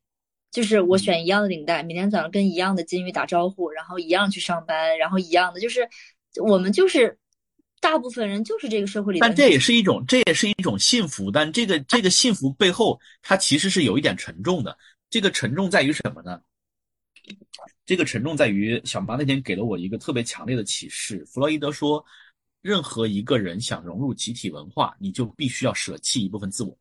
就是我嗯选一样的领带，每天早上跟一样的金鱼打招呼，然后一样去上班，然后一样的，就是我们就是大部分人就是这个社会里。但这也是一种，这也是一种幸福。但这个这个幸福背后，它其实是有一点沉重的。这个沉重在于什么呢？这个沉重在于小马那天给了我一个特别强烈的启示。弗洛伊德说，任何一个人想融入集体文化，你就必须要舍弃一部分自我。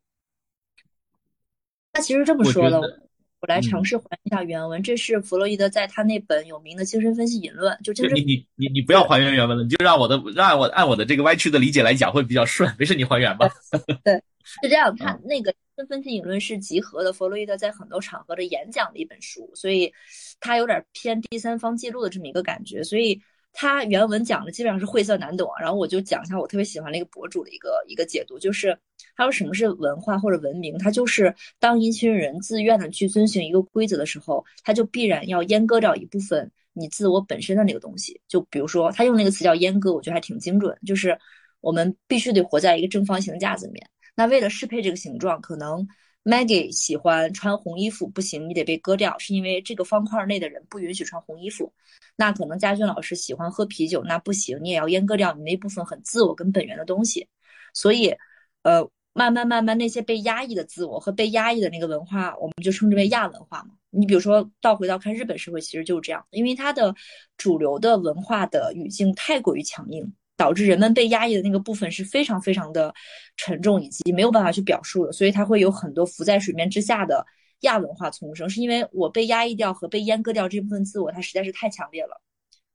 他其实这么说的，我来嗯尝试还原一下原文。这是弗洛伊德在他那本有名的精神分析引论，就精神你你你你不要还原原文了，你就让我的让我按我的这个歪曲的理解来讲会比较顺。没事，你还原吧。对是这样，他嗯那个精神分析引论是集合的弗洛伊德在很多场合的演讲的一本书，所以他有点偏第三方记录的这么一个感觉，所以他原文讲的基本上是晦涩难懂。然后我就讲一下我特别喜欢那个博主的一个一个解读，就是他说什么是文化或者文明，它就是当一群人自愿的去遵循一个规则的时候，他就必然要阉割掉一部分你自我本身的那个东西。就比如说他用那个词叫阉割，我觉得还挺精准，就是我们必须得活在一个正方形的架子里面。那为了适配这个形状，可能 Maggie 喜欢穿红衣服，不行，你得被割掉，是因为这个方块内的人不允许穿红衣服。那可能家俊老师喜欢喝啤酒，那不行，你也要阉割掉你那部分很自我跟本源的东西。所以，呃，慢慢慢慢那些被压抑的自我和被压抑的那个文化，我们就称之为亚文化嘛。你比如说倒回到看日本社会，其实就是这样，因为它的主流的文化的语境太过于强硬。导致人们被压抑的那个部分是非常非常的沉重，以及没有办法去表述的，所以它会有很多浮在水面之下的亚文化丛生。是因为我被压抑掉和被阉割掉这部分自我，它实在是太强烈了，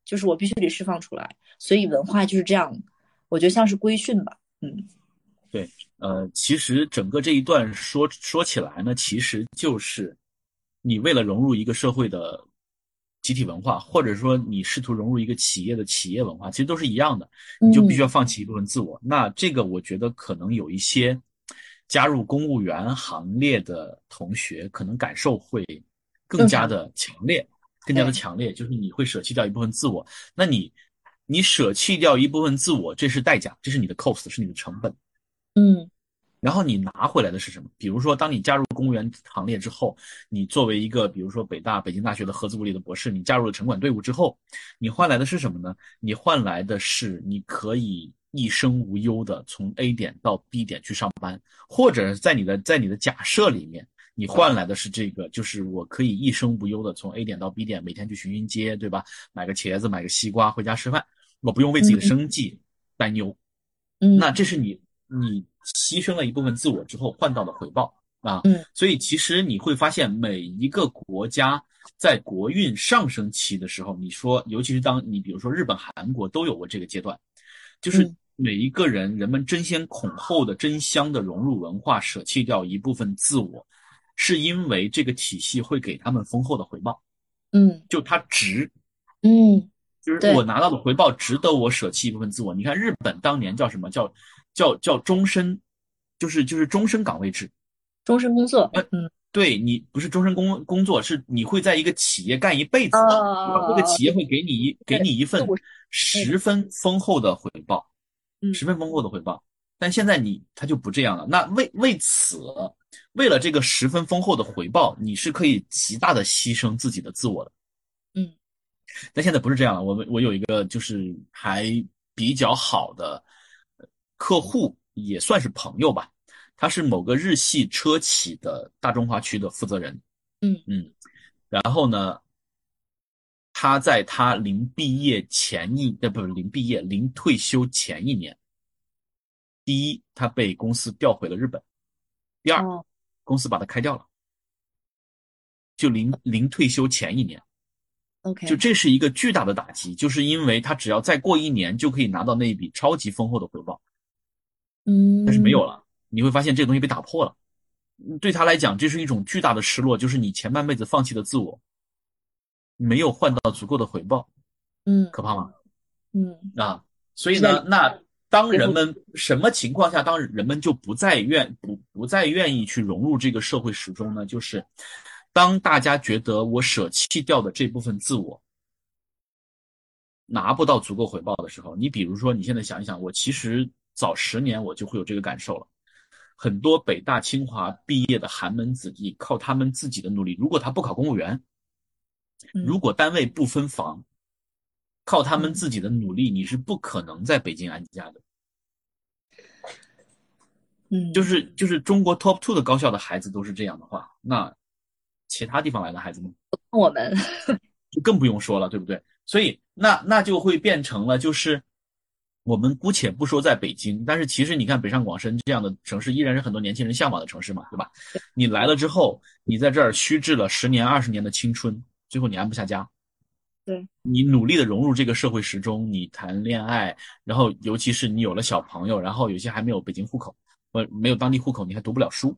就是我必须得释放出来。所以文化就是这样，我觉得像是规训吧，嗯，对呃，其实整个这一段说说起来呢，其实就是你为了融入一个社会的集体文化，或者说你试图融入一个企业的企业文化，其实都是一样的，你就必须要放弃一部分自我。那这个我觉得可能有一些加入公务员行列的同学，可能感受会更加的强烈，更加的强烈，就是你会舍弃掉一部分自我。那你你舍弃掉一部分自我，这是代价，这是你的 cost，是你的成本。嗯然后你拿回来的是什么？比如说，当你加入公务员行列之后，你作为一个比如说北大、北京大学的合资物理的博士，你加入了城管队伍之后，你换来的是什么呢？你换来的是你可以一生无忧的从 A 点到 B 点去上班，或者在你的在你的假设里面，你换来的是这个，就是我可以一生无忧的从 A 点到 B 点，每天去巡巡街，对吧？买个茄子，买个西瓜，回家吃饭，我不用为自己的生计担忧。嗯，那这是你你牺牲了一部分自我之后换到的回报啊。嗯，所以其实你会发现，每一个国家在国运上升期的时候，你说，尤其是当你比如说日本、韩国都有过这个阶段，就是嗯每一个人人们争先恐后的争相的融入文化，舍弃掉一部分自我，是因为这个体系会给他们丰厚的回报，嗯就它值。嗯就是我拿到的回报值得我舍弃一部分自我。你看日本当年叫什么叫叫叫终身，就是就是终身岗位制。终身工作呃，嗯对你不是终身工工作，是你会在一个企业干一辈子，这个企业会给你一给你一份十分丰厚的回报，嗯十分丰厚的回报。但现在你他就不这样了。那为为此，为了这个十分丰厚的回报，你是可以极大的牺牲自己的自我的。嗯，但现在不是这样了。我们我有一个就是还比较好的呃客户，也算是朋友吧。他是某个日系车企的大中华区的负责人。嗯嗯，然后呢，他在他临毕业前一，呃，不是临毕业，临退休前一年，第一，他被公司调回了日本；第二，哦公司把他开掉了。就临临退休前一年，，OK，就这是一个巨大的打击，就是因为他只要再过一年就可以拿到那一笔超级丰厚的回报，嗯，但是没有了，你会发现这个东西被打破了。对他来讲，这是一种巨大的失落，就是你前半辈子放弃的自我，没有换到足够的回报，嗯可怕吗？嗯啊，所以呢，那当人们什么情况下，当人们就不再愿不不再愿意去融入这个社会时钟呢？就是当大家觉得我舍弃掉的这部分自我拿不到足够回报的时候，你比如说，你现在想一想，我其实早十年我就会有这个感受了。很多北大清华毕业的寒门子弟，靠他们自己的努力，如果他不考公务员，嗯如果单位不分房，靠他们自己的努力，你是不可能在北京安家的。嗯，就是就是中国 top two 的高校的孩子都是这样的话，那其他地方来的孩子呢，我们就更不用说了，对不对？所以那那就会变成了就是。我们姑且不说在北京，但是其实你看北上广深这样的城市，依然是很多年轻人向往的城市嘛，对吧？你来了之后，你在这儿虚掷了十年、二十年的青春，最后你安不下家。对，你努力的融入这个社会时钟，你谈恋爱，然后尤其是你有了小朋友，然后有些还没有北京户口，呃，没有当地户口，你还读不了书。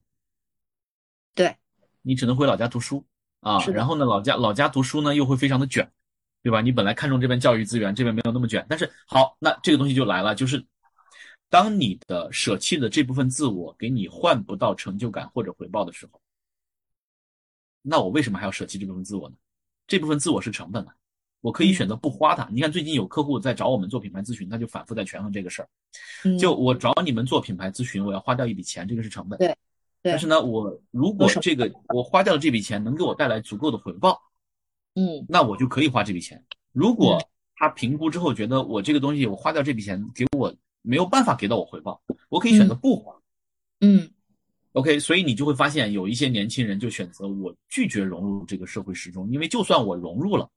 对，你只能回老家读书啊。然后呢，老家老家读书呢又会非常的卷，对吧？你本来看重这边教育资源，这边没有那么卷，但是好，那这个东西就来了，就是当你的舍弃的这部分自我给你换不到成就感或者回报的时候，那我为什么还要舍弃这部分自我呢？这部分自我是成本啊，我可以选择不花它。你看最近有客户在找我们做品牌咨询，他就反复在权衡这个事儿。嗯就我找你们做品牌咨询，我要花掉一笔钱，这个是成本。对对但是呢，我如果这个我花掉的这笔钱能给我带来足够的回报，嗯那我就可以花这笔钱。如果他评估之后觉得我这个东西我花掉这笔钱给我没有办法给到我回报，我可以选择不花。嗯 OK，所以你就会发现有一些年轻人就选择我拒绝融入这个社会时钟，因为就算我融入了，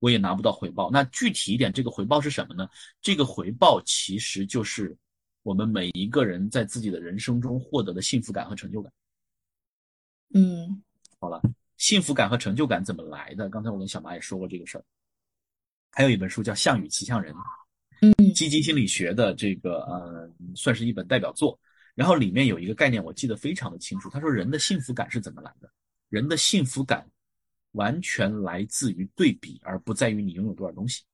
我也拿不到回报。那具体一点，这个回报是什么呢？这个回报其实就是我们每一个人在自己的人生中获得的幸福感和成就感。嗯好了，幸福感和成就感怎么来的？刚才我跟小马也说过这个事儿。还有一本书叫《项羽骑象人》，嗯积极心理学的这个呃，算是一本代表作。然后里面有一个概念，我记得非常的清楚。他说，人的幸福感是怎么来的？人的幸福感完全来自于对比，而不在于你拥有多少东西。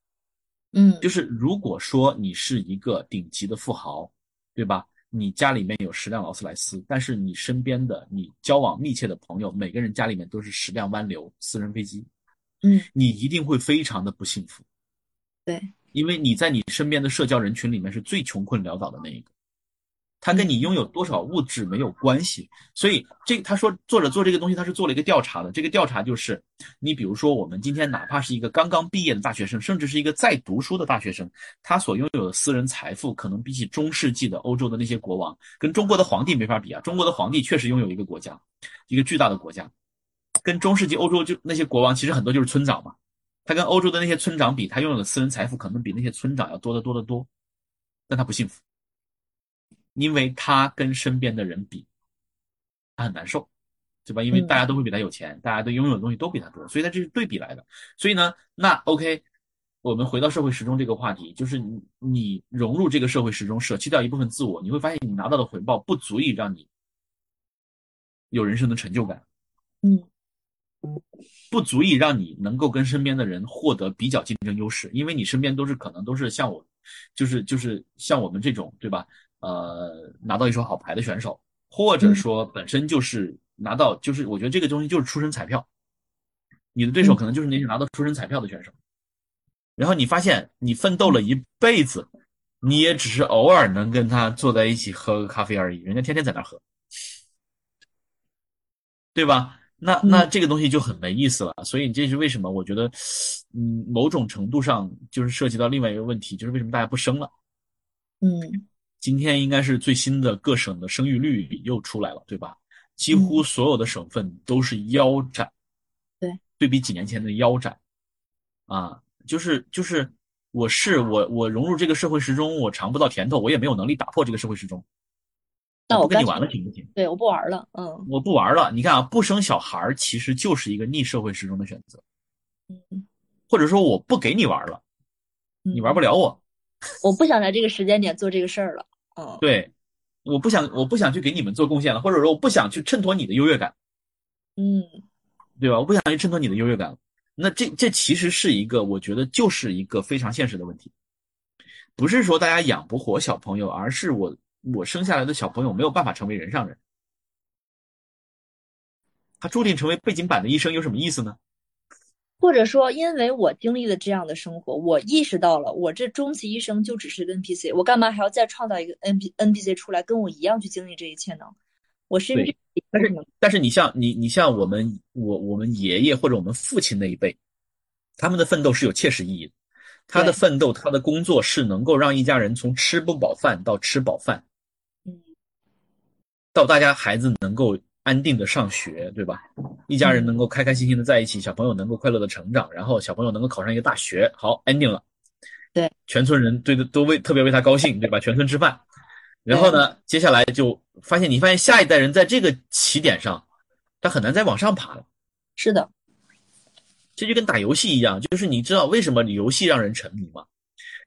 嗯，就是如果说你是一个顶级的富豪，对吧？你家里面有十辆劳斯莱斯，但是你身边的你交往密切的朋友，每个人家里面都是十辆湾流私人飞机，嗯，你一定会非常的不幸福。对，因为你在你身边的社交人群里面是最穷困潦倒的那一个，他跟你拥有多少物质没有关系。所以这他说作者做这个东西，他是做了一个调查的。这个调查就是，你比如说我们今天哪怕是一个刚刚毕业的大学生，甚至是一个在读书的大学生，他所拥有的私人财富，可能比起中世纪的欧洲的那些国王，跟中国的皇帝没法比啊。中国的皇帝确实拥有一个国家，一个巨大的国家，跟中世纪欧洲就那些国王，其实很多就是村长嘛。他跟欧洲的那些村长比，他拥有的私人财富可能比那些村长要多得多得多，但他不幸福，因为他跟身边的人比，他很难受，对吧？因为嗯大家都会比他有钱，大家都拥有的东西都比他多，所以他这是对比来的。所以呢，那 OK，我们回到社会时钟这个话题，就是你你融入这个社会时钟，舍弃掉一部分自我，你会发现你拿到的回报不足以让你有人生的成就感。嗯不足以让你能够跟身边的人获得比较竞争优势，因为你身边都是可能都是像我，就是就是像我们这种对吧？呃，拿到一手好牌的选手，或者说本身就是拿到，就是我觉得这个东西就是出身彩票，你的对手可能就是那些拿到出身彩票的选手，然后你发现你奋斗了一辈子，你也只是偶尔能跟他坐在一起喝个咖啡而已，人家天天在那喝，对吧？那那这个东西就很没意思了，所以这是为什么？我觉得，嗯，某种程度上就是涉及到另外一个问题，就是为什么大家不生了？嗯今天应该是最新的各省的生育率又出来了，对吧？几乎所有的省份都是腰斩，对，对比几年前的腰斩，啊，就是就是我是我我融入这个社会时钟，我尝不到甜头，我也没有能力打破这个社会时钟。那我不跟你玩了，行不行？对，我不玩了。嗯我不玩了。你看啊，不生小孩儿其实就是一个逆社会时钟的选择，嗯，或者说我不给你玩了，你玩不了。了我。我不想在这个时间点做这个事儿了。嗯，对，我不想我不想去给你们做贡献了，或者说我不想去衬托你的优越感，嗯对吧？我不想去衬托你的优越感。那这这其实是一个，我觉得就是一个非常现实的问题，不是说大家养不活小朋友，而是我我生下来的小朋友没有办法成为人上人，他注定成为背景板的医生有什么意思呢？或者说，因为我经历了这样的生活，我意识到了，我这终其一生就只是个 NPC，我干嘛还要再创造一个 NP NPC 出来，跟我一样去经历这一切呢？我甚至但是但是你像你你像我们我我们爷爷或者我们父亲那一辈，他们的奋斗是有切实意义的，他的奋斗他的工作是能够让一家人从吃不饱饭到吃饱饭，嗯。到大家孩子能够安定的上学，对吧？一家人能够开开心心的在一起，小朋友能够快乐的成长，然后小朋友能够考上一个大学，好，ending 了。对，全村人对都为特别为他高兴，对吧？全村吃饭。然后呢，接下来就发现，你发现下一代人在这个起点上，他很难再往上爬了。是的，这就跟打游戏一样，就是你知道为什么游戏让人沉迷吗？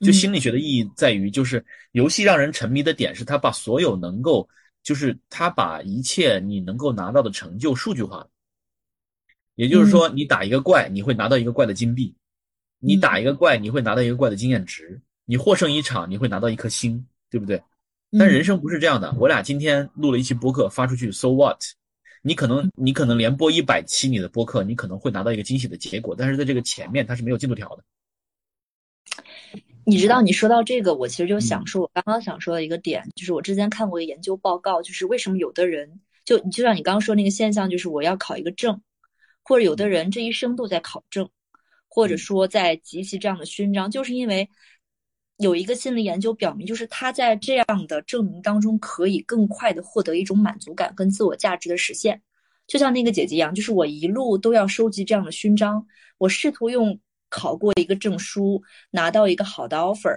就嗯心理学的意义在于，就是游戏让人沉迷的点是，他把所有能够，就是他把一切你能够拿到的成就数据化了。也就是说，你打一个怪，你会拿到一个怪的金币；你打一个怪，你会拿到一个怪的经验值；你获胜一场，你会拿到一颗星，对不对？但人生不是这样的。我俩今天录了一期播客发出去，so what？你可能你可能连播一百期你的播客，你可能会拿到一个惊喜的结果，但是在这个前面它是没有进度条的。你知道，你说到这个，我其实就嗯。想说，我刚刚想说的一个点，就是我之前看过一个研究报告，就是为什么有的人，就就像你刚刚说那个现象，就是我要考一个证，或者有的人这一生都在考证，或者说在集齐这样的勋章，就是因为有一个心理研究表明，就是他在这样的证明当中，可以更快的获得一种满足感跟自我价值的实现。就像那个姐姐一样，就是我一路都要收集这样的勋章，我试图用考过一个证书，拿到一个好的 offer，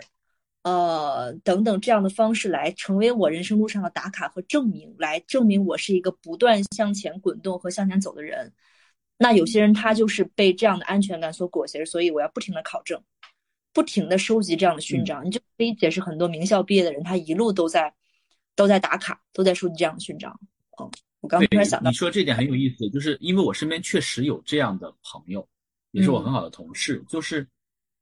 呃，等等这样的方式来成为我人生路上的打卡和证明，来证明我是一个不断向前滚动和向前走的人。那有些人他就是被这样的安全感所裹挟，所以我要不停的考证，不停的收集这样的勋章。你就可以解释很多名校毕业的人，他一路都在都在打卡，都在收集这样的勋章。嗯，我刚突然想到你，说这点很有意思，就是因为我身边确实有这样的朋友，也是我很好的同事，就是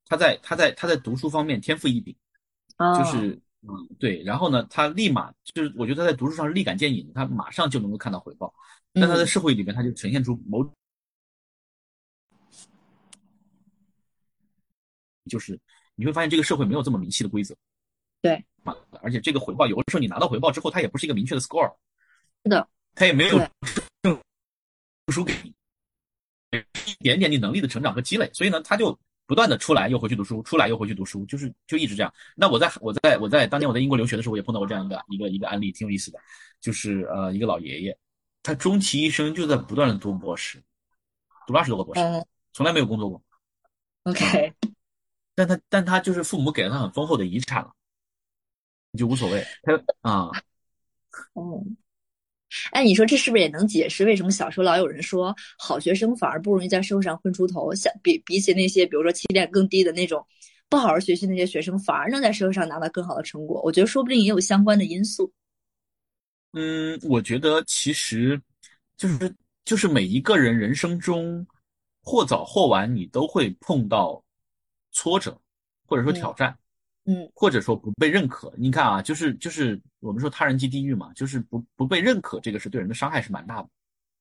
他在他在他在读书方面天赋异禀，啊，就是嗯对，然后呢，他立马就是我觉得他在读书上是立竿见影，他马上就能够看到回报，但他在嗯。社会里面他就呈现出某就是你会发现这个社会没有这么明晰的规则，对。啊，而且这个回报有的时候你拿到回报之后，它也不是一个明确的 score，是的，他也没有对。证书给你，一点点你能力的成长和积累，所以呢，他就不断的出来又回去读书，出来又回去读书，就是就一直这样。那我在我在我在当年我在英国留学的时候，我也碰到过这样一个一个一个案例，挺有意思的，就是呃一个老爷爷，他终其一生就在不断的读博士，读了二十多个博士，嗯从来没有工作过，，OK，但他但他就是父母给了他很丰厚的遗产了，你就无所谓，他啊。嗯。哎，你说这是不是也能解释为什么小时候老有人说好学生反而不容易在社会上混出头？相比比起那些比如说起点更低的那种不好好学习那些学生，反而能在社会上拿到更好的成果？我觉得说不定也有相关的因素。嗯，我觉得其实就是就是每一个人人生中或早或晚，你都会碰到挫折，或者说挑战，嗯或者说不被认可。你看啊，就是就是我们说他人即地狱嘛，就是不不被认可，这个是对人的伤害是蛮大的。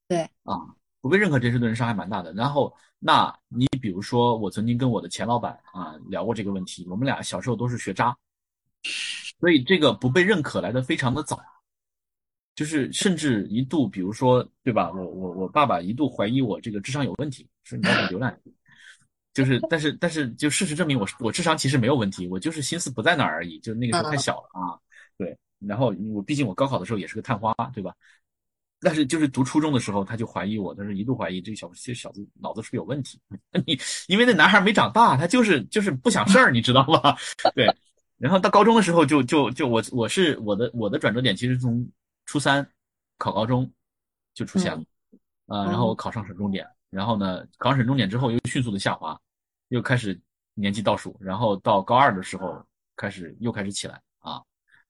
对啊，不被认可，这是对人伤害蛮大的。然后，那你比如说，我曾经跟我的前老板啊聊过这个问题，我们俩小时候都是学渣，所以这个不被认可来的非常的早。就是甚至一度，比如说，对吧？我我我爸爸一度怀疑我这个智商有问题，说你要给浏览，就是但是但是就事实证明我我智商其实没有问题，我就是心思不在那儿而已，就那个时候太小了啊。对，然后我毕竟我高考的时候也是个探花，对吧？但是就是读初中的时候，他就怀疑我，他是一度怀疑这个小这小子脑子是不是有问题？你因为那男孩没长大，他就是就是不想事儿，你知道吧？对。然后到高中的时候，就就就我我是我的我的转折点，其实从初三考高中就出现了，啊，然后我考上省重点，然后呢，考上省重点之后又迅速的下滑，又开始年级倒数，然后到高二的时候开始又开始起来啊，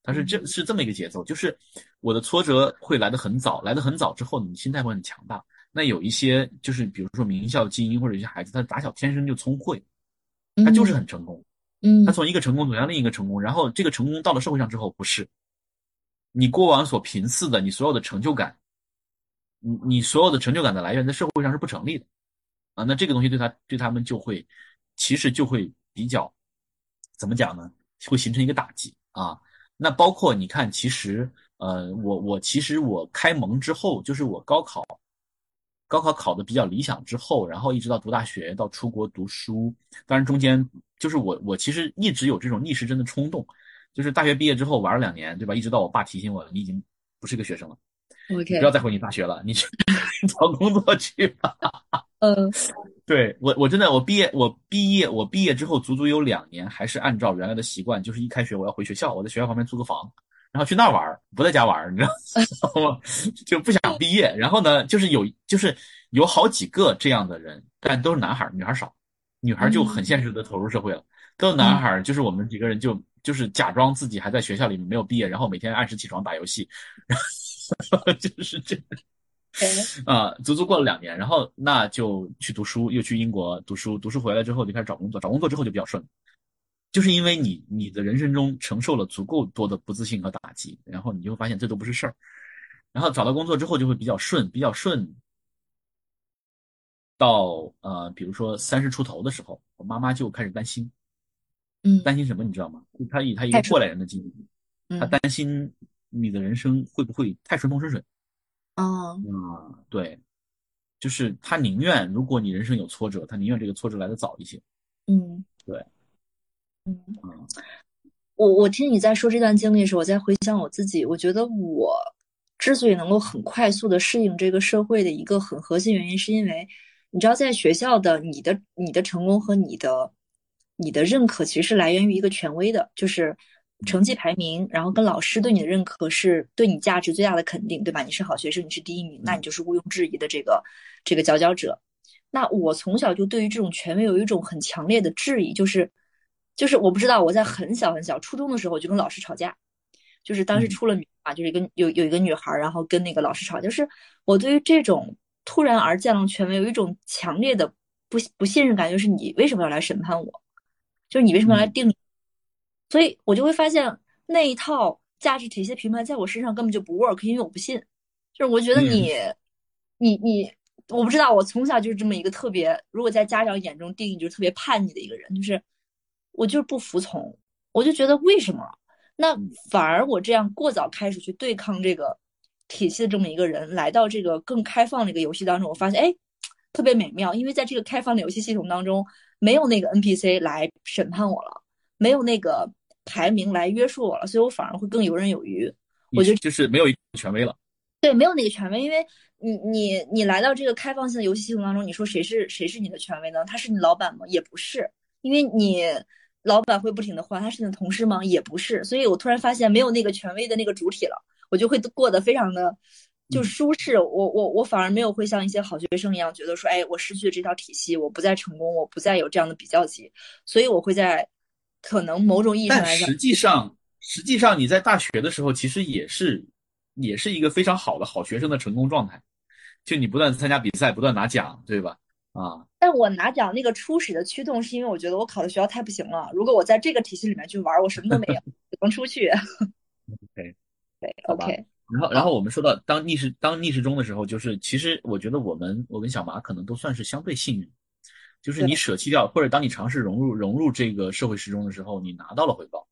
它是这是这么一个节奏，就是我的挫折会来得很早，来得很早之后，你心态会很强大。那有一些就是比如说名校精英或者一些孩子，他打小天生就聪慧，他就是很成功。嗯，他从一个成功走向另一个成功，然后这个成功到了社会上之后，不是你过往所频次的，你所有的成就感，你你所有的成就感的来源在社会上是不成立的啊。那这个东西对他对他们就会，其实就会比较怎么讲呢？会形成一个打击啊。那包括你看，其实呃，我我其实我开蒙之后，就是我高考。高考考的比较理想之后，然后一直到读大学，到出国读书，当然中间就是我我其实一直有这种逆时针的冲动，就是大学毕业之后玩了两年，对吧？一直到我爸提醒我，你已经不是个学生了，OK，不要再回你大学了，你去 找工作去吧。嗯，对我我真的我毕业我毕业我毕业之后足足有两年，还是按照原来的习惯，就是一开学我要回学校，我在学校旁边租个房。然后去那儿玩不在家玩你知道吗？就不想毕业。然后呢，就是有，就是有好几个这样的人，但都是男孩女孩少。女孩就很现实的投入社会了。都是男孩就是我们几个人就就是假装自己还在学校里面没有毕业，然后每天按时起床打游戏，然 后就是这，啊，足足过了两年，然后那就去读书，又去英国读书，读书回来之后就开始找工作，找工作之后就比较顺。就是因为你你的人生中承受了足够多的不自信和打击，然后你就会发现这都不是事儿，然后找到工作之后就会比较顺，比较顺。到呃，比如说三十出头的时候，我妈妈就开始担心，嗯，担心什么你知道吗？她以她一个过来人的经历，她担心你的人生会不会太顺风顺水？哦，啊，对，就是他宁愿如果你人生有挫折，他宁愿这个挫折来的早一些。嗯，对。嗯，我我听你在说这段经历的时候，我在回想我自己。我觉得我之所以能够很快速的适应这个社会的一个很核心原因，是因为你知道，在学校的你的你的成功和你的你的认可，其实是来源于一个权威的，就是成绩排名，然后跟老师对你的认可是对你价值最大的肯定，对吧？你是好学生，你是第一名，那你就是毋庸置疑的这个这个佼佼者。那我从小就对于这种权威有一种很强烈的质疑，就是。就是我不知道，我在很小很小初中的时候就跟老师吵架，就是当时出了名啊，就是一个有有一个女孩，然后跟那个老师吵，就是我对于这种突然而降的权威有一种强烈的不不信任感，就是你为什么要来审判我？就是你为什么要来定？所以我就会发现那一套价值体系评判在我身上根本就不 work，因为我不信。就是我觉得你你你，我不知道，我从小就是这么一个特别，如果在家长眼中定义就是特别叛逆的一个人，就是。我就是不服从，我就觉得为什么？那反而我这样过早开始去对抗这个体系的这么一个人，来到这个更开放的一个游戏当中，我发现哎，特别美妙，因为在这个开放的游戏系统当中，没有那个 NPC 来审判我了，没有那个排名来约束我了，所以我反而会更游刃有余。我觉得就是没有一个权威了，对，没有那个权威，因为你你你来到这个开放性的游戏系统当中，你说谁是谁是你的权威呢？他是你老板吗？也不是，因为你。老板会不停的换，他是你的同事吗？也不是，所以我突然发现没有那个权威的那个主体了，我就会过得非常的就舒适。我我我反而没有会像一些好学生一样觉得说，哎，我失去了这套体系，我不再成功，我不再有这样的比较级，所以我会在可能某种意义上来讲，实际上实际上你在大学的时候其实也是也是一个非常好的好学生的成功状态，就你不断参加比赛，不断拿奖，对吧？啊。但我拿奖那个初始的驱动，是因为我觉得我考的学校太不行了。如果我在这个体系里面去玩，我什么都没有，只能出去。OK，对，OK。然后，然后我们说到当逆时当逆时钟的时候，就是其实我觉得我们我跟小马可能都算是相对幸运，就是你舍弃掉，或者当你尝试融入融入这个社会时钟的时候，你拿到了回报。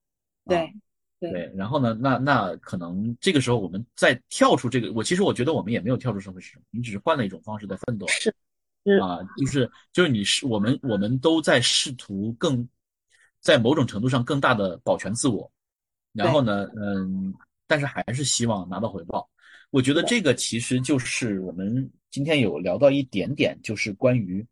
对对。然后呢，那那可能这个时候我们再跳出这个，我其实我觉得我们也没有跳出社会时钟，你只是换了一种方式在奋斗。是。啊，就是就是你是我们我们都在试图更，在某种程度上更大的保全自我，然后呢，嗯，但是还是希望拿到回报。我觉得这个其实就是我们今天有聊到一点点，就是关于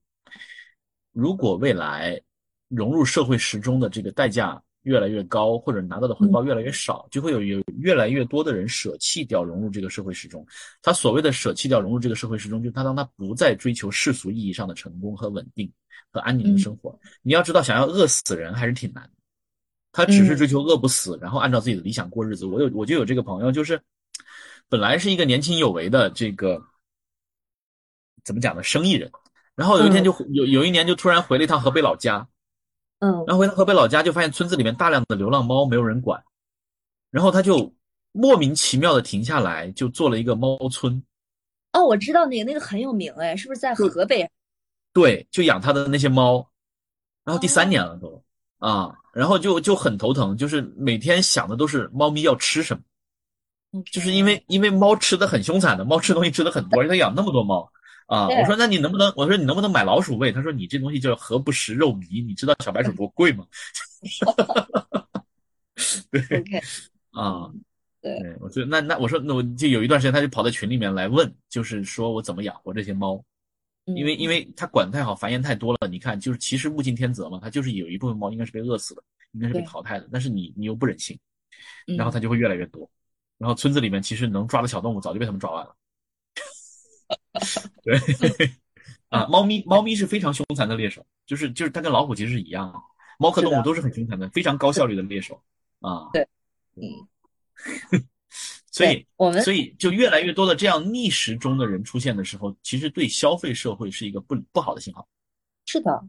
如果未来融入社会时钟的这个代价越来越高，或者拿到的回报越来越少，就会有有越来越多的人舍弃掉融入这个社会时钟。他所谓的舍弃掉融入这个社会时钟，就是他当他不再追求世俗意义上的成功和稳定和安宁的生活。你要知道，想要饿死人还是挺难的。他只是追求饿不死，然后按照自己的理想过日子。我有我就有这个朋友，就是。本来是一个年轻有为的这个怎么讲呢？生意人，然后有一天就有有一年就突然回了一趟河北老家，嗯，然后回到河北老家就发现村子里面大量的流浪猫没有人管，然后他就莫名其妙的停下来，就做了一个猫村。哦，我知道那个那个很有名哎，是不是在河北？对，就养他的那些猫，然后第三年了都啊，然后就就很头疼，就是每天想的都是猫咪要吃什么。就是因为因为猫吃的很凶残的，猫吃东西吃的很多，而且它养那么多猫啊。我说那你能不能，我说你能不能买老鼠喂？他说你这东西叫何不食肉糜，你知道小白鼠多贵吗？对啊，对，我就那那我说那我就有一段时间他就跑到群里面来问，就是说我怎么养活这些猫，因为因为他管太好，繁衍太多了。你看，就是其实物竞天择嘛，他就是有一部分猫应该是被饿死的，应该是被淘汰的，但是你你又不忍心，然后它就会越来越多。然后村子里面其实能抓的小动物早就被他们抓完了。对，啊，猫咪猫咪是非常凶残的猎手，就是就是它跟老虎其实是一样的，猫科动物都是很凶残的，非常高效率的猎手啊。对，嗯，所以我们所以就越来越多的这样逆时钟的人出现的时候，其实对消费社会是一个不不好的信号。是的。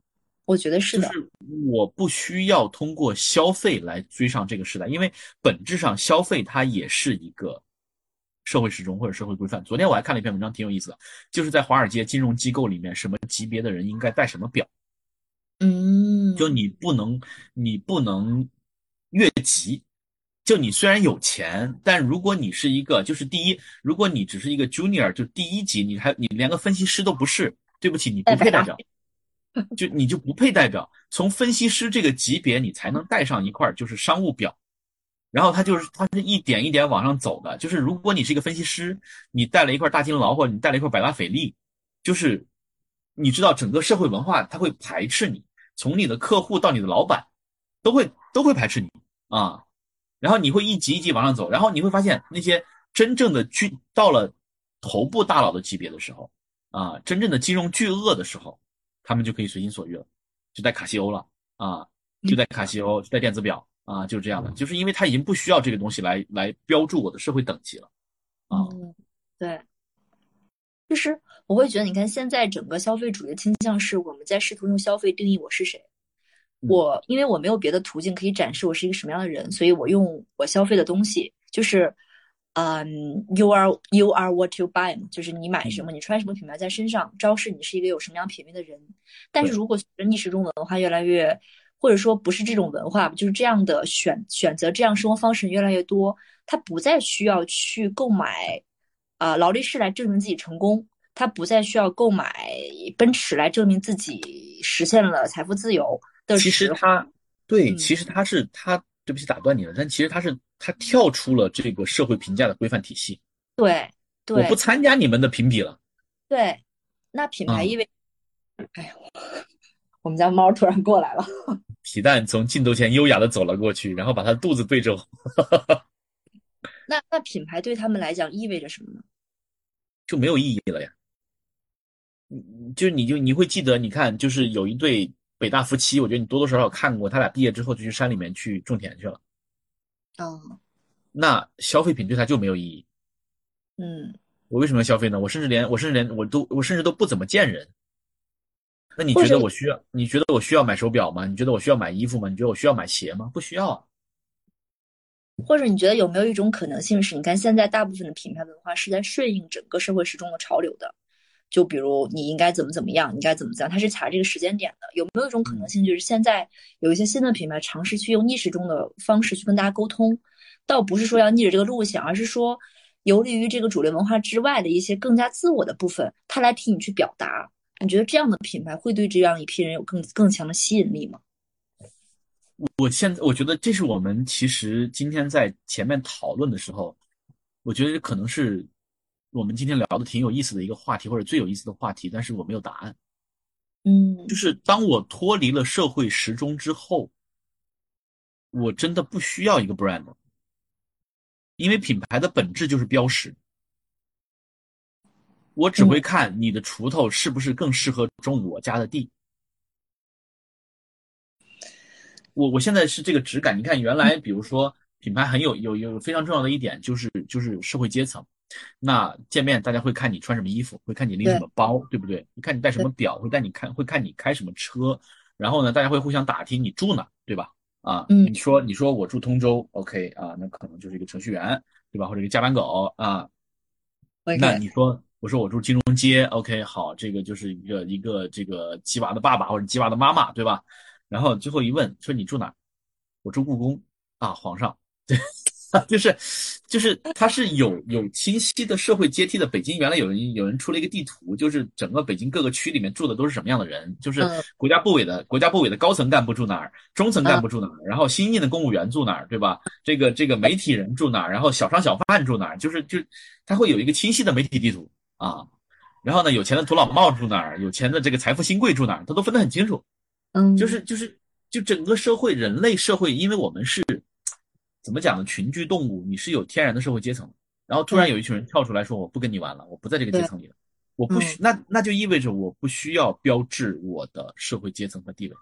我觉得是的，就是我不需要通过消费来追上这个时代，因为本质上消费它也是一个社会时钟或者社会规范。昨天我还看了一篇文章，挺有意思的，就是在华尔街金融机构里面，什么级别的人应该戴什么表。嗯，就你不能，你不能越级。就你虽然有钱，但如果你是一个，就是第一，如果你只是一个 junior，就第一级，你还你连个分析师都不是，对不起，你不配代表。就你就不配代表，从分析师这个级别，你才能带上一块就是商务表，然后它就是它是一点一点往上走的。就是如果你是一个分析师，你带了一块大金劳或者你带了一块百达翡丽，就是你知道整个社会文化它会排斥你，从你的客户到你的老板，都会都会排斥你啊。然后你会一级一级往上走，然后你会发现那些真正的巨到了头部大佬的级别的时候啊，真正的金融巨鳄的时候。他们就可以随心所欲了，就戴卡西欧了啊，就戴卡西欧，就戴电子表啊，就是这样的。就是因为他已经不需要这个东西来来标注我的社会等级了啊。对，就是我会觉得，你看现在整个消费主义的倾向是我们在试图用消费定义我是谁。我因为我没有别的途径可以展示我是一个什么样的人，所以我用我消费的东西就是。嗯，you are you are what you buy 嘛，就是你买什么，你穿什么品牌在身上，昭示你是一个有什么样品味的人。但是如果随着逆时钟文化越来越，或者说不是这种文化，就是这样的选选择这样生活方式越来越多，他不再需要去购买啊劳力士来证明自己成功，他不再需要购买奔驰来证明自己实现了财富自由的其实他对，其实他是他。对不起，打断你了。但其实他是他跳出了这个社会评价的规范体系。对，我不参加你们的评比了。对，那品牌意味，哎呀，我们家猫突然过来了。皮蛋从镜头前优雅的走了过去，然后把他肚子对着我。那那品牌对他们来讲意味着什么呢？就没有意义了呀。嗯，就你就你会记得，你看，就是有一对。北大夫妻，我觉得你多多少少看过，他俩毕业之后就去山里面去种田去了。哦，那消费品对他就没有意义。嗯，我为什么要消费呢？我甚至连我甚至连我都我甚至都不怎么见人。那你觉得我需要？你觉得我需要买手表吗？你觉得我需要买衣服吗？你觉得我需要买鞋吗？不需要啊。或者你觉得有没有一种可能性是，你看现在大部分的品牌文化是在顺应整个社会时钟的潮流的？就比如你应该怎么怎么样，应该怎么怎样，它是卡这个时间点的。有没有一种可能性，就是现在有一些新的品牌尝试去用逆时钟的方式去跟大家沟通，倒不是说要逆着这个路线，而是说游离于这个主流文化之外的一些更加自我的部分，它来替你去表达。你觉得这样的品牌会对这样一批人有更更强的吸引力吗？我现在我觉得这是我们其实今天在前面讨论的时候，我觉得可能是我们今天聊的挺有意思的一个话题，或者最有意思的话题，但是我没有答案。嗯，就是当我脱离了社会时钟之后，我真的不需要一个 brand，因为品牌的本质就是标识。我只会看你的锄头是不是更适合种我家的地。我我现在是这个质感，你看原来比如说品牌很有有有非常重要的一点就是就是社会阶层。那见面大家会看你穿什么衣服，会看你拎什么包，对不对？你看你戴什么表，会带你看，会看你开什么车。然后呢，大家会互相打听你住哪，对吧？啊，你说你说我住通州，OK 啊，那可能就是一个程序员，对吧？或者一个加班狗啊。那你说我说我住金融街，OK 好，这个就是一个一个这个吉娃的爸爸或者吉娃的妈妈，对吧？然后最后一问说你住哪？我住故宫啊，皇上，对。就是，就是它是有有清晰的社会阶梯的。北京原来有人有人出了一个地图，就是整个北京各个区里面住的都是什么样的人，就是国家部委的国家部委的高层干部住哪儿，中层干部住哪儿，然后新进的公务员住哪儿，对吧？这个这个媒体人住哪儿，然后小商小贩住哪儿，就是就它会有一个清晰的媒体地图啊。然后呢，有钱的土老帽住哪儿，有钱的这个财富新贵住哪儿，他都分得很清楚。嗯，就是就是就整个社会人类社会，因为我们是。怎么讲呢？群居动物，你是有天然的社会阶层，然后突然有一群人跳出来说：“我不跟你玩了，我不在这个阶层里了，我不需……那那就意味着我不需要标志我的社会阶层和地位。”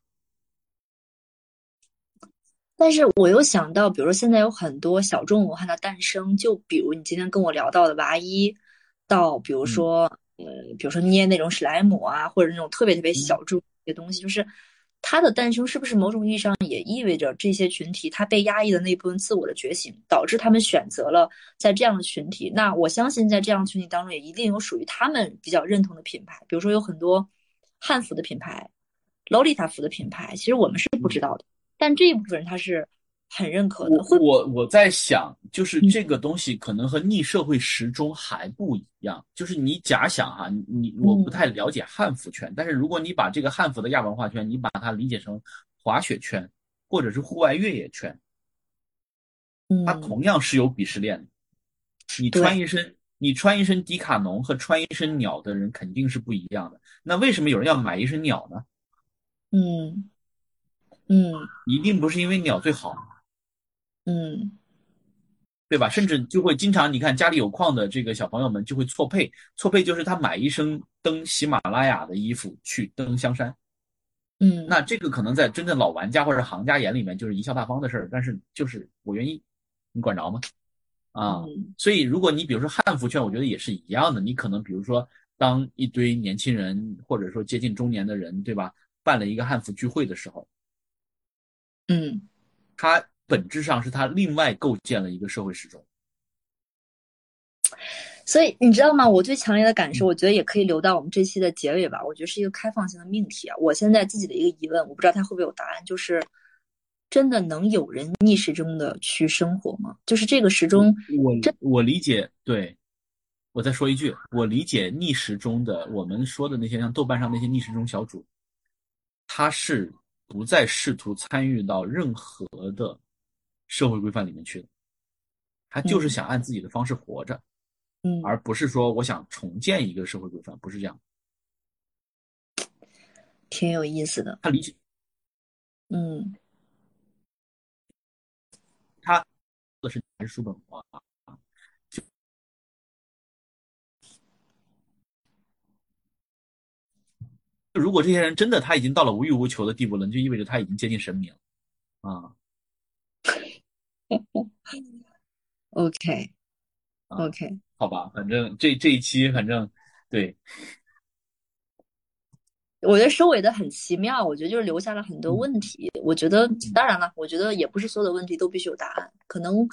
但是我又想到，比如说现在有很多小众文化的诞生，就比如你今天跟我聊到的娃衣，到比如说呃，比如说捏那种史莱姆啊，或者那种特别特别小众的东西，就是。它的诞生是不是某种意义上也意味着这些群体他被压抑的那部分自我的觉醒，导致他们选择了在这样的群体？那我相信在这样群体当中也一定有属于他们比较认同的品牌，比如说有很多汉服的品牌、洛丽塔服的品牌，其实我们是不知道的，但这一部分人他是。很认可的。我我在想，就是这个东西可能和逆社会时钟还不一样。就是你假想哈，你我不太了解汉服圈，但是如果你把这个汉服的亚文化圈，你把它理解成滑雪圈或者是户外越野圈，它同样是有鄙视链的。你穿一身你穿一身迪卡侬和穿一身鸟的人肯定是不一样的。那为什么有人要买一身鸟呢？嗯嗯，一定不是因为鸟最好。嗯，对吧？甚至就会经常，你看家里有矿的这个小朋友们就会错配，错配就是他买一身登喜马拉雅的衣服去登香山。嗯，那这个可能在真正老玩家或者行家眼里面就是贻笑大方的事儿，但是就是我愿意，你管着吗？啊，所以如果你比如说汉服圈，我觉得也是一样的，你可能比如说当一堆年轻人或者说接近中年的人，对吧？办了一个汉服聚会的时候，嗯，他。本质上是他另外构建了一个社会时钟，所以你知道吗？我最强烈的感受，我觉得也可以留到我们这期的结尾吧。我觉得是一个开放性的命题啊。我现在自己的一个疑问，我不知道他会不会有答案，就是真的能有人逆时钟的去生活吗？就是这个时钟，我我理解，对我再说一句，我理解逆时钟的，我们说的那些像豆瓣上那些逆时钟小主，他是不再试图参与到任何的。社会规范里面去的，他就是想按自己的方式活着，嗯，而不是说我想重建一个社会规范，不是这样，挺有意思的。他理解，嗯，他的是还是书本化啊？就如果这些人真的他已经到了无欲无求的地步了，就意味着他已经接近神明了啊。OK，OK，好吧，反正这这一期，反正对，我觉得收尾的很奇妙。我觉得就是留下了很多问题。我觉得，当然了，我觉得也不是所有的问题都必须有答案，可能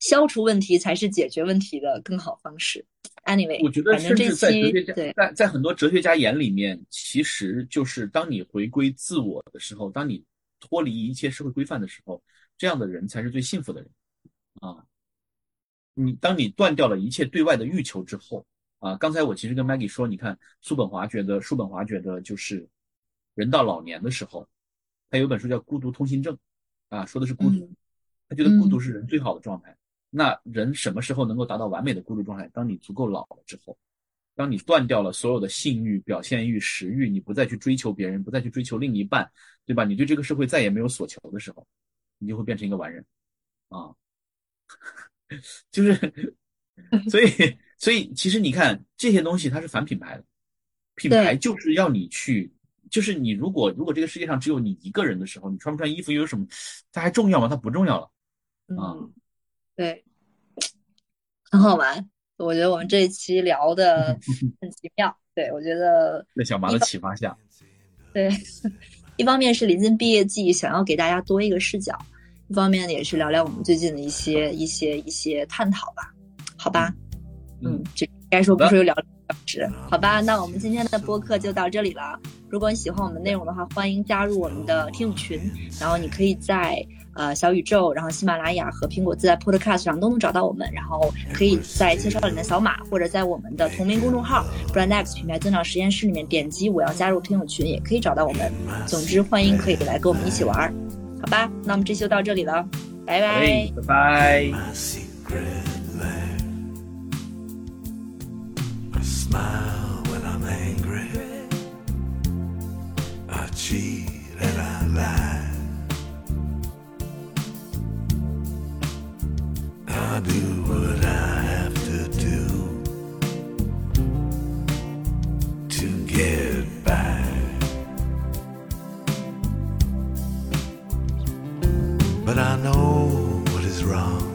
消除问题才是解决问题的更好方式。Anyway，我觉得甚至在哲学家对在在很多哲学家眼里面，其实就是当你回归自我的时候，当你脱离一切社会规范的时候。这样的人才是最幸福的人，啊，你当你断掉了一切对外的欲求之后，啊，刚才我其实跟 Maggie 说，你看叔本华觉得，叔本华觉得就是人到老年的时候，他有本书叫《孤独通行证》，啊，说的是孤独，他觉得孤独是人最好的状态，那人什么时候能够达到完美的孤独状态？当你足够老了之后，当你断掉了所有的性欲、表现欲、食欲，你不再去追求别人，不再去追求另一半，对吧？你对这个社会再也没有所求的时候，你就会变成一个完人啊！就是，所以，所以，其实你看这些东西，它是反品牌的，品牌就是要你去，就是你如果如果这个世界上只有你一个人的时候，你穿不穿衣服又有什么？它还重要吗？它不重要了啊！对，很好玩。我觉得我们这一期聊的 很奇妙。对我觉得在小麻的启发下，对，一方面是临近毕业季，想要给大家多一个视角；一方面也是聊聊我们最近的一些一些一些探讨吧。好吧，嗯，这该说不说又聊了小时。好吧，那我们今天的播客就到这里了。如果你喜欢我们内容的话，欢迎加入我们的听友群，然后你可以在。呃，小宇宙，然后喜马拉雅和苹果自带 Podcast 上都能找到我们，然后可以在介绍里面扫码，或者在我们的同名公众号 Brandex 品牌增长实验室里面点击我要加入听友群，也可以找到我们。总之，欢迎可以来跟我们一起玩，好吧？那我们这期就到这里了，拜拜，拜拜。I do what I have to do to get by. But I know what is wrong,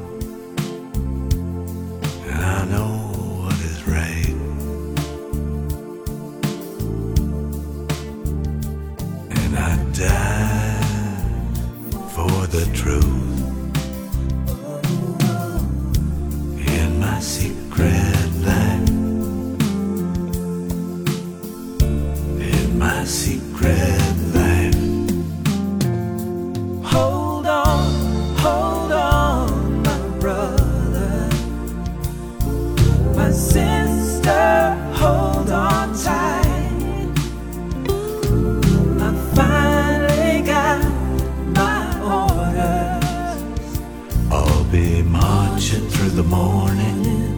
the morning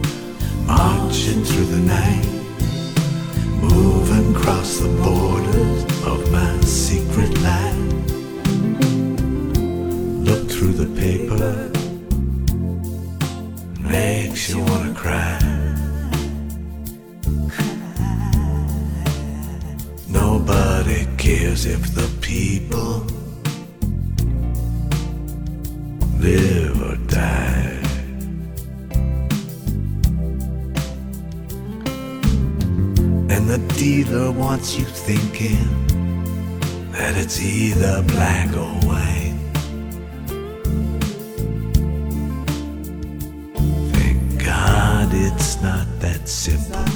marching through the night, moving across the borders of my secret life. Look through the paper, makes you wanna cry. Nobody cares if the people live or die. Dealer wants you thinking that it's either black or white. Thank God it's not that simple.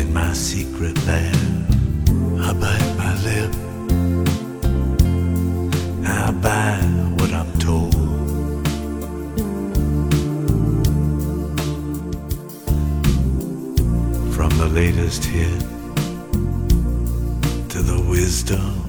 In my secret lab, I bite my lip. I buy just to the wisdom